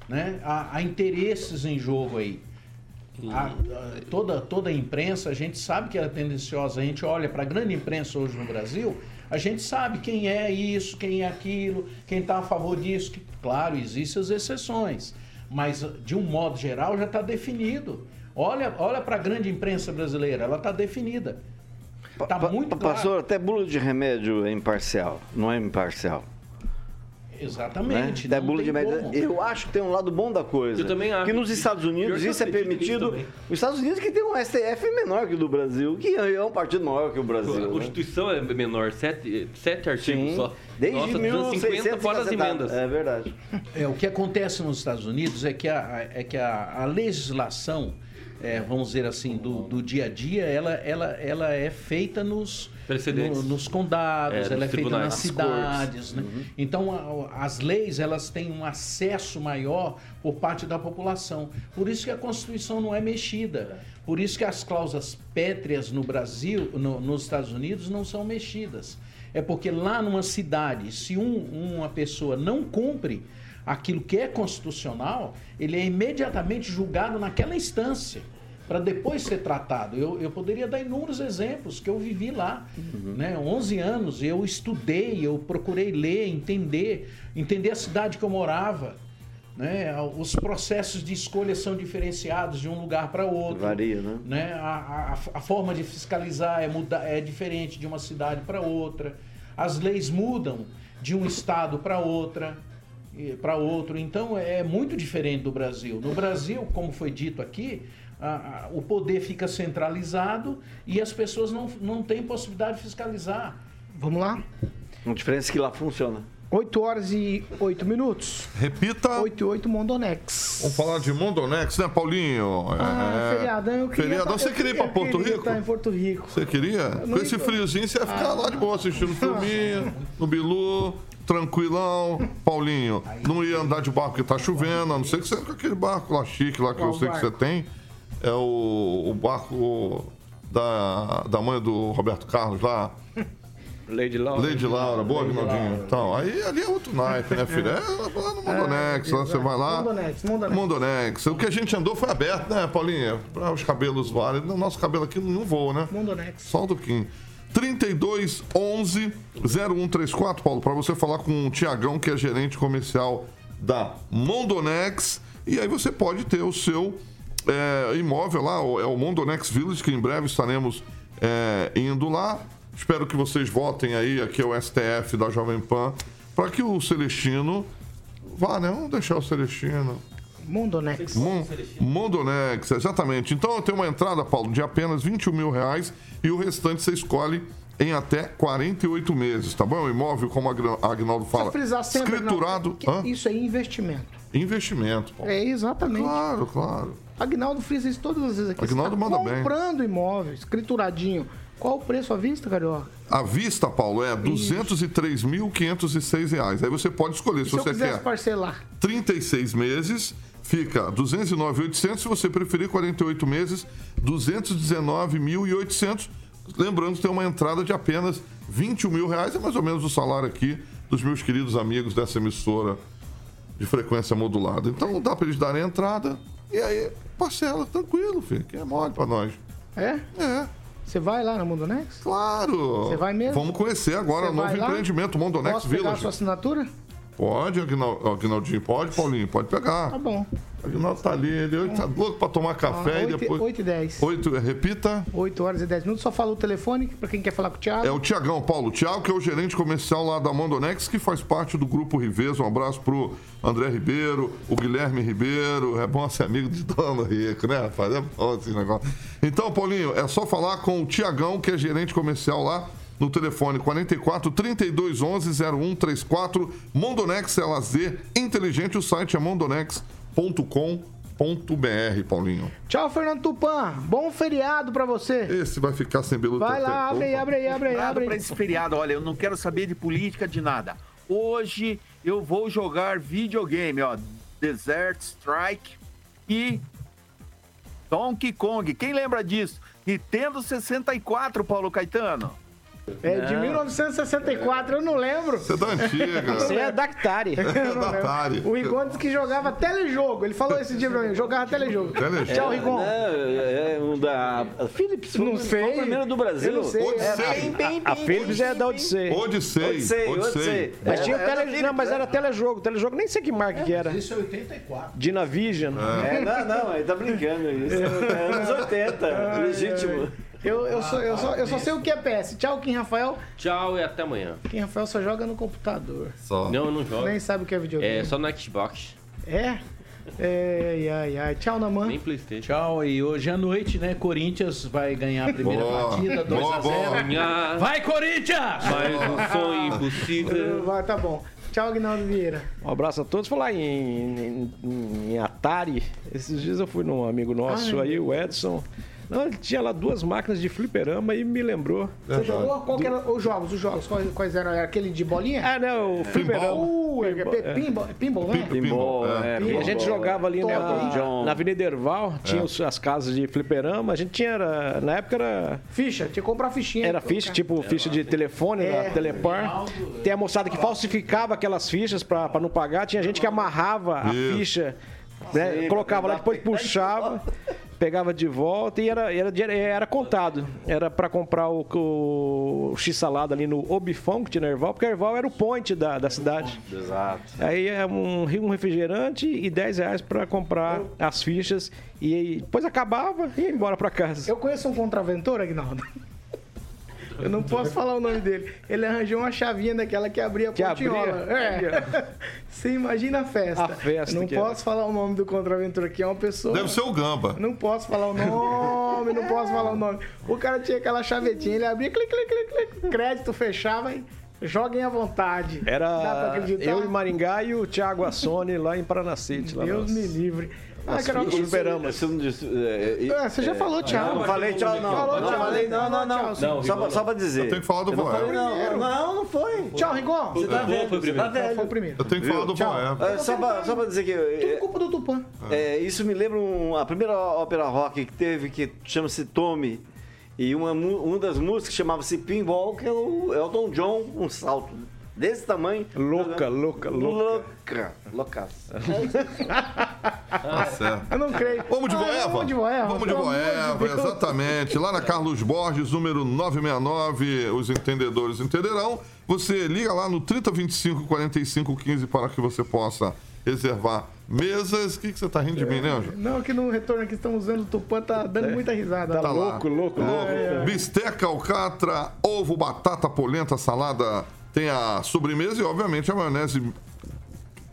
Né? Há, há interesses em jogo aí. A- a- toda, toda a imprensa, a gente sabe que ela é tendenciosa. A gente olha para a grande imprensa hoje no Brasil, a gente sabe quem é isso, quem é aquilo, quem está a favor disso. Que, claro, existem as exceções, mas de um modo geral já está definido. Olha, olha para a grande imprensa brasileira, ela está definida. Está Pa- muito claro. Pastor, até bula de remédio é imparcial. Não é imparcial. Né? Exatamente. Até não bula de remédio. Eu acho que tem um lado bom da coisa. Eu também acho. Que nos Estados Unidos isso é permitido. também. Os Estados Unidos que tem um STF menor que o do Brasil, que é um partido maior que o Brasil. A né? Constituição é menor, sete, sete artigos Sim. só. Desde Nossa, 1650 250 fora as emendas. É verdade. É, o que acontece nos Estados Unidos é que a, é que a, a legislação, é, vamos dizer assim, do, do dia a dia, ela, ela, ela é feita nos, no- nos condados, É, nos ela é feita nas cidades. Né? Então, a- as leis elas têm um acesso maior por parte da população. Por isso que a Constituição não é mexida. Por isso que as cláusulas pétreas no Brasil, no- nos Estados Unidos, não são mexidas. É porque lá numa cidade, se um- uma pessoa não cumpre aquilo que é constitucional, ele é imediatamente julgado naquela instância para depois ser tratado. Eu, eu poderia dar inúmeros exemplos que eu vivi lá, né? 11 anos, eu estudei, eu procurei ler, entender, entender a cidade que eu morava. Né? Os processos de escolha são diferenciados de um lugar para outro Varia, né? né? A, a, a forma de fiscalizar é, muda, é diferente de uma cidade para outra. As leis mudam de um estado para outra. Para outro. Então é muito diferente do Brasil. No Brasil, como foi dito aqui, a- a- o poder fica centralizado e as pessoas não, não têm possibilidade de fiscalizar. Vamos lá? A diferença é que lá funciona. 8 horas e 8 minutos. Repita. 8 e 8 Mondonex. Vamos falar de Mondonex, né, Paulinho? Ah, É. feriadão, eu queria. Feriadão, tá- você queria ir pra Porto eu queria Rico? estar em Porto Rico. Você queria? Com esse friozinho, você ia ficar lá de boa assistindo filminho, no Bilu, tranquilão. Paulinho, não ia andar de barco porque tá chovendo, a não ser que você com aquele barco lá chique lá que Qual eu sei que barco? você tem. É o, o barco da, da mãe do Roberto Carlos lá. Lady Laura. Lady Laura, boa, Rinaldinho. Então, aí ali é outro naipe, né, filho? É lá no Mondonex, lá você vai lá. Mondonex, Mondonex. Mondonex. O que a gente andou foi aberto, né, Paulinha? Para os cabelos voarem. O nosso cabelo aqui não voa, né? Mondonex. Só o do Kim. 32 11 0134, Paulo, para você falar com o Tiagão, que é gerente comercial da Mondonex. E aí você pode ter o seu é, imóvel lá, é o Mondonex Village, que em breve estaremos é, indo lá. Espero que vocês votem aí, aqui é o STF da Jovem Pan, para que o Celestino vá, né? Vamos deixar o Celestino. Mondonex. Mon- Mondonex, exatamente. Então eu tenho uma entrada, Paulo, de apenas 21 mil reais e o restante você escolhe em até 48 meses, tá bom? O imóvel, como a Agnaldo fala, frisar sempre, escriturado. não? Isso é investimento. Investimento, Paulo. É, exatamente. Claro, claro. Agnaldo frisa isso todas as vezes aqui. Agnaldo tá manda bem. comprando imóvel, escrituradinho. Qual o preço à vista, Carioca? A vista, Paulo, é 203.506 reais. Aí você pode escolher se, Se você quer parcelar. 36 meses, fica 209.800. Se você preferir 48 meses, 219.800. Lembrando que tem uma entrada de apenas 21 mil reais, é mais ou menos o salário aqui dos meus queridos amigos dessa emissora de frequência modulada. Então dá para eles darem a entrada e aí parcela, tranquilo, filho, que é mole para nós. É? É. Você vai lá na Mondonex? Claro. Você vai mesmo? Vamos conhecer agora Você o novo empreendimento, Mondonex Posso pegar a Village. sua assinatura? Pode, Aguinal- Aguinaldinho, pode, Paulinho, pode pegar. Tá bom. Aguinaldo tá ali, ele tá louco pra tomar café Ah, e depois. oito e dez. Oito, repita. 8 horas e 10 minutos. Só fala o telefone pra quem quer falar com o Thiago. É o Tiagão, Paulo. Tiago, que é o gerente comercial lá da Mondonex, que faz parte do Grupo Riveza. Um abraço pro André Ribeiro, o Guilherme Ribeiro. É bom ser amigo de dono rico, né, rapaz? É bom esse negócio. Então, Paulinho, é só falar com o Tiagão, que é gerente comercial lá. No telefone 44 32 11 0134. Mondonex é lazer inteligente. O site é mondonex.com.br, Paulinho. Tchau, Fernando Tupan. Bom feriado pra você. Esse vai ficar sem beludo. Vai lá, abre aí, abre aí, abre aí, abre para aí. esse feriado. Olha, eu não quero saber de política, de nada. Hoje eu vou jogar videogame, ó. Desert Strike e Donkey Kong. Quem lembra disso? Nintendo 64, Paulo Caetano. É de 1964, eu não lembro. Você é da antiga. Você é da Atari. É da Atari. O Rigon disse que jogava telejogo. Ele falou esse dia pra mim, jogava telejogo. Telejogo. Tchau, Rigon. É, é um da Philips. Não sei. O primeiro do Brasil. Eu não sei. A Philips é da Odyssey. Odyssey. Odyssey, Odyssey. Mas É, tinha é da tele... Não, mas era telejogo. Telejogo, nem sei que marca que era. Isso é 84. Dynavision. É, não, não, ele tá brincando. Isso é anos 80, legítimo. Eu, eu, só, eu, só, eu só sei o que é PS. Tchau, Kim Rafael. Tchau e até amanhã. Kim Rafael só joga no computador. Só. Não, eu não jogo. Nem sabe o que é videogame. É só no Xbox. É? Ai, ai, ai. Tchau, Naman. Nem Playstation. Tchau, e hoje à noite, né, Corinthians vai ganhar a primeira Boa. partida, 2 Boa, a boa. 0 Sonhar Vai, Corinthians! mais um sonho impossível. Vai, tá bom. Tchau, Aguinaldo Vieira. Um abraço a todos. Falar em, em, em- em Atari, esses dias eu fui num amigo nosso Ai, aí, o Edson. Não, ele tinha lá duas máquinas de fliperama e me lembrou. Você jogou? Qual que era os jogos? Os jogos? Quais, quais eram? Era aquele de bolinha? Ah, não, o fliperama. Uh, é, é, pinball, pinball, né? Pinball, é. é, E a gente jogava ali na, na Avenida Erval, tinha as casas de fliperama. A gente tinha, era- na época era, Ficha, tinha que comprar fichinha. era ficha, tipo ficha de telefone, É. na Telepar. Tem a moçada que falsificava aquelas fichas pra, pra não pagar. Tinha gente que amarrava a Isso. ficha, né, Sim, colocava lá, depois puxava. Pegava de volta e era, era, era contado. Era pra comprar o, o, X-salada ali no Obifão, que tinha Erval, porque Erval era o point da, da cidade. Exato. Aí é um, um refrigerante e 10 reais pra comprar as fichas. E aí, depois acabava e ia embora pra casa. Eu conheço um contraventor, Aguinaldo. Eu não posso falar o nome dele. Ele arranjou uma chavinha daquela que abria a Que portinhola. abria? É. Você imagina a festa. A festa Não que posso falar o nome do Contraventura, que é uma pessoa. Deve ser o Gamba. Não posso falar o nome, não posso falar o nome. O cara tinha aquela chavetinha, ele abria, clique, clique, clique, clique, crédito, fechava e joguem à vontade. Dá pra Era acreditar? eu em Maringá e o Thiago Assone lá em Paranacite. Lá Deus me livre. Ah, Nós Carol, superamos. Você não disse. é, É, você já falou tchau. Não, falei tchau, não. Falou não, tchau. falei, não, não, não. Não, Só, pra, só pra dizer. Eu tenho que falar do Eu não não. Não, foi. Tchau, Rigon. Você tá velho. foi o primeiro. Tá Foi o velho. primeiro. Eu tenho que falar do. Voeva. É, só, pra, só pra dizer que. Tudo é, culpa do Tupã. é, isso me lembra um- a primeira ópera rock que teve, que chama-se Tommy. E uma, uma das músicas chamava-se Pinball, que é o Elton John, um salto desse tamanho. Louca, louca, louca. Louca. Loucaça. Tá certo. Eu não creio. Vamos de Ah, Voeva? Vamos de Voeva. Vamos de exatamente. Lá na Carlos Borges, número 969, os entendedores entenderão. Você liga lá no 3025 4515 para que você possa reservar mesas. O que, que você tá rindo de mim, né, Anjo? Não, que no retorno que estão usando o Tupã tá dando muita risada. Tá lá. louco, louco, louco. Bisteca, alcatra, ovo, batata, polenta, salada. Tem a sobremesa e, obviamente, a maionese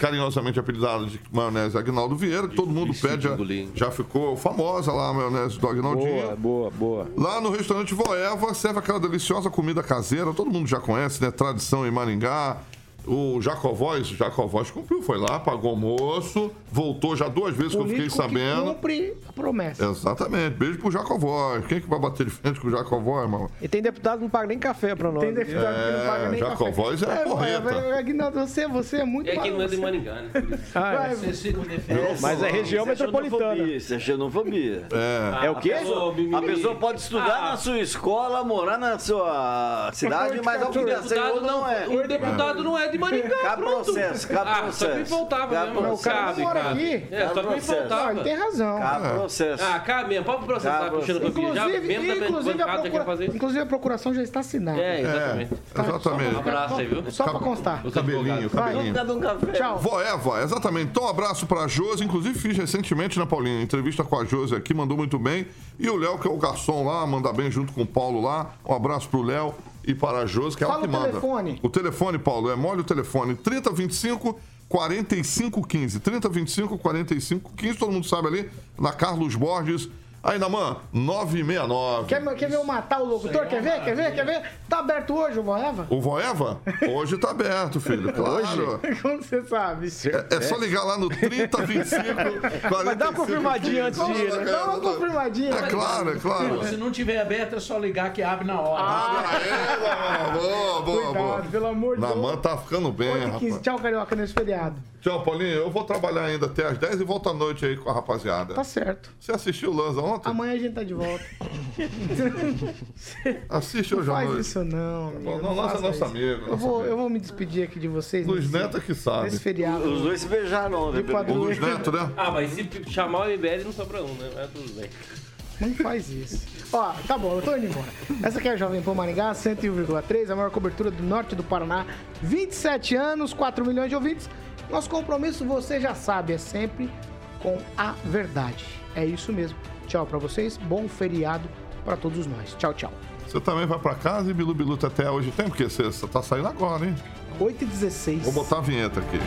carinhosamente apelidada de maionese Agnaldo Vieira, que todo mundo pede. engolir. Já ficou famosa lá a maionese do Agnaldinho. Boa, boa, boa. Lá no restaurante Voeva, serve aquela deliciosa comida caseira, todo mundo já conhece, né? Tradição em Maringá. O Jacovóis, o Jacovóis cumpriu, foi lá, pagou almoço, voltou já duas vezes que eu fiquei Político que sabendo. cumpre promessa. Exatamente, beijo pro Jacovóis. Quem que vai bater de frente com o Jacovóis, mano? E tem deputado que não paga nem café pra nós. Tem deputado que não paga nem É, Jacovóis é café. porreta. É, é, Aguinaldo, você, você é muito É que não é de bagunça. Maringá, né? Ah, é. Vocês ficam defendendo. Mas é região Isso é metropolitana. xenofobia, Isso é xenofobia. É. É o quê? A pessoa, A pessoa pode estudar Ah. na sua escola, morar na sua cidade, mas O deputado outro não é. O deputado não é de Maringá, Cabe pronto. processo, cabe Ah, só me processo. faltava Cabe mesmo. processo. cara mora cabe. aqui. É, só me processo. Faltava. ele tem razão. Cabe processo. Ah, cabe mesmo. Pode processar Cabe puxando processo. papinha. Já Inclusive, mesmo da inclusive, a procura- fazer isso. inclusive a procuração já está assinada. É, exatamente. Exatamente. Um abraço aí, viu? Só pra constar. O cabelinho, o cabelinho. Cada um café. Tchau. Voeva, exatamente. Então, um abraço pra Josi. Inclusive, fiz recentemente, né, Paulinho? Entrevista com a Josi aqui, mandou muito bem. E o Léo, que é o garçom lá, manda bem junto com o Paulo lá. Um abraço pro Léo e para a Josi, que é ela Fala que o manda. telefone. O telefone, Paulo, é mole o telefone. 3025 4515. 3025 4515. Todo mundo sabe ali, na Carlos Borges. Aí, Namã, 969. Quer, quer ver eu matar o locutor? Quer ver? Quer ver? Quer ver? Tá aberto hoje o Voeva? O Voeva? Hoje tá aberto, filho. Claro. Como você sabe? É, é só ligar lá no 3025 4515. Mas dá uma confirmadinha antes de ir, né? Dá uma confirmadinha. É claro, é claro. Se não tiver aberto, é só ligar que abre na hora. Aê, Namã, boa, boa, boa. Cuidado, pelo amor de Deus. Namã tá ficando bem, 8 15. rapaz. Tchau, Carioca, nesse feriado. Tchau, Paulinho. Eu vou trabalhar ainda até as 10 e volto à noite aí com a rapaziada. Tá certo. Você assistiu o Lanza ontem? Amanhã a gente tá de volta. Assiste hoje à Faz noite. isso não, amigo. Não, não, nossa, faça nosso isso. amigo. Eu vou, amigo. eu vou me despedir aqui de vocês. Luiz nesse- Neto é que sabe. Nesse feriado. Os dois se beijaram ontem. O Luiz Neto, né? Ah, mas se chamar o MBL não sobra um, né? Mas tudo bem. Não faz isso. Ó, tá bom, eu tô indo embora. Essa aqui é a Jovem Pan Maringá, 101,3, a maior cobertura do norte do Paraná. 27 anos, 4 milhões de ouvintes. Nosso compromisso, você já sabe, é sempre com a verdade. É isso mesmo. Tchau pra vocês, bom feriado pra todos nós. Tchau, tchau. Você também vai pra casa e Bilu Bilu até hoje tem, porque você você tá saindo agora, hein? 8 e 16. Vou botar a vinheta aqui.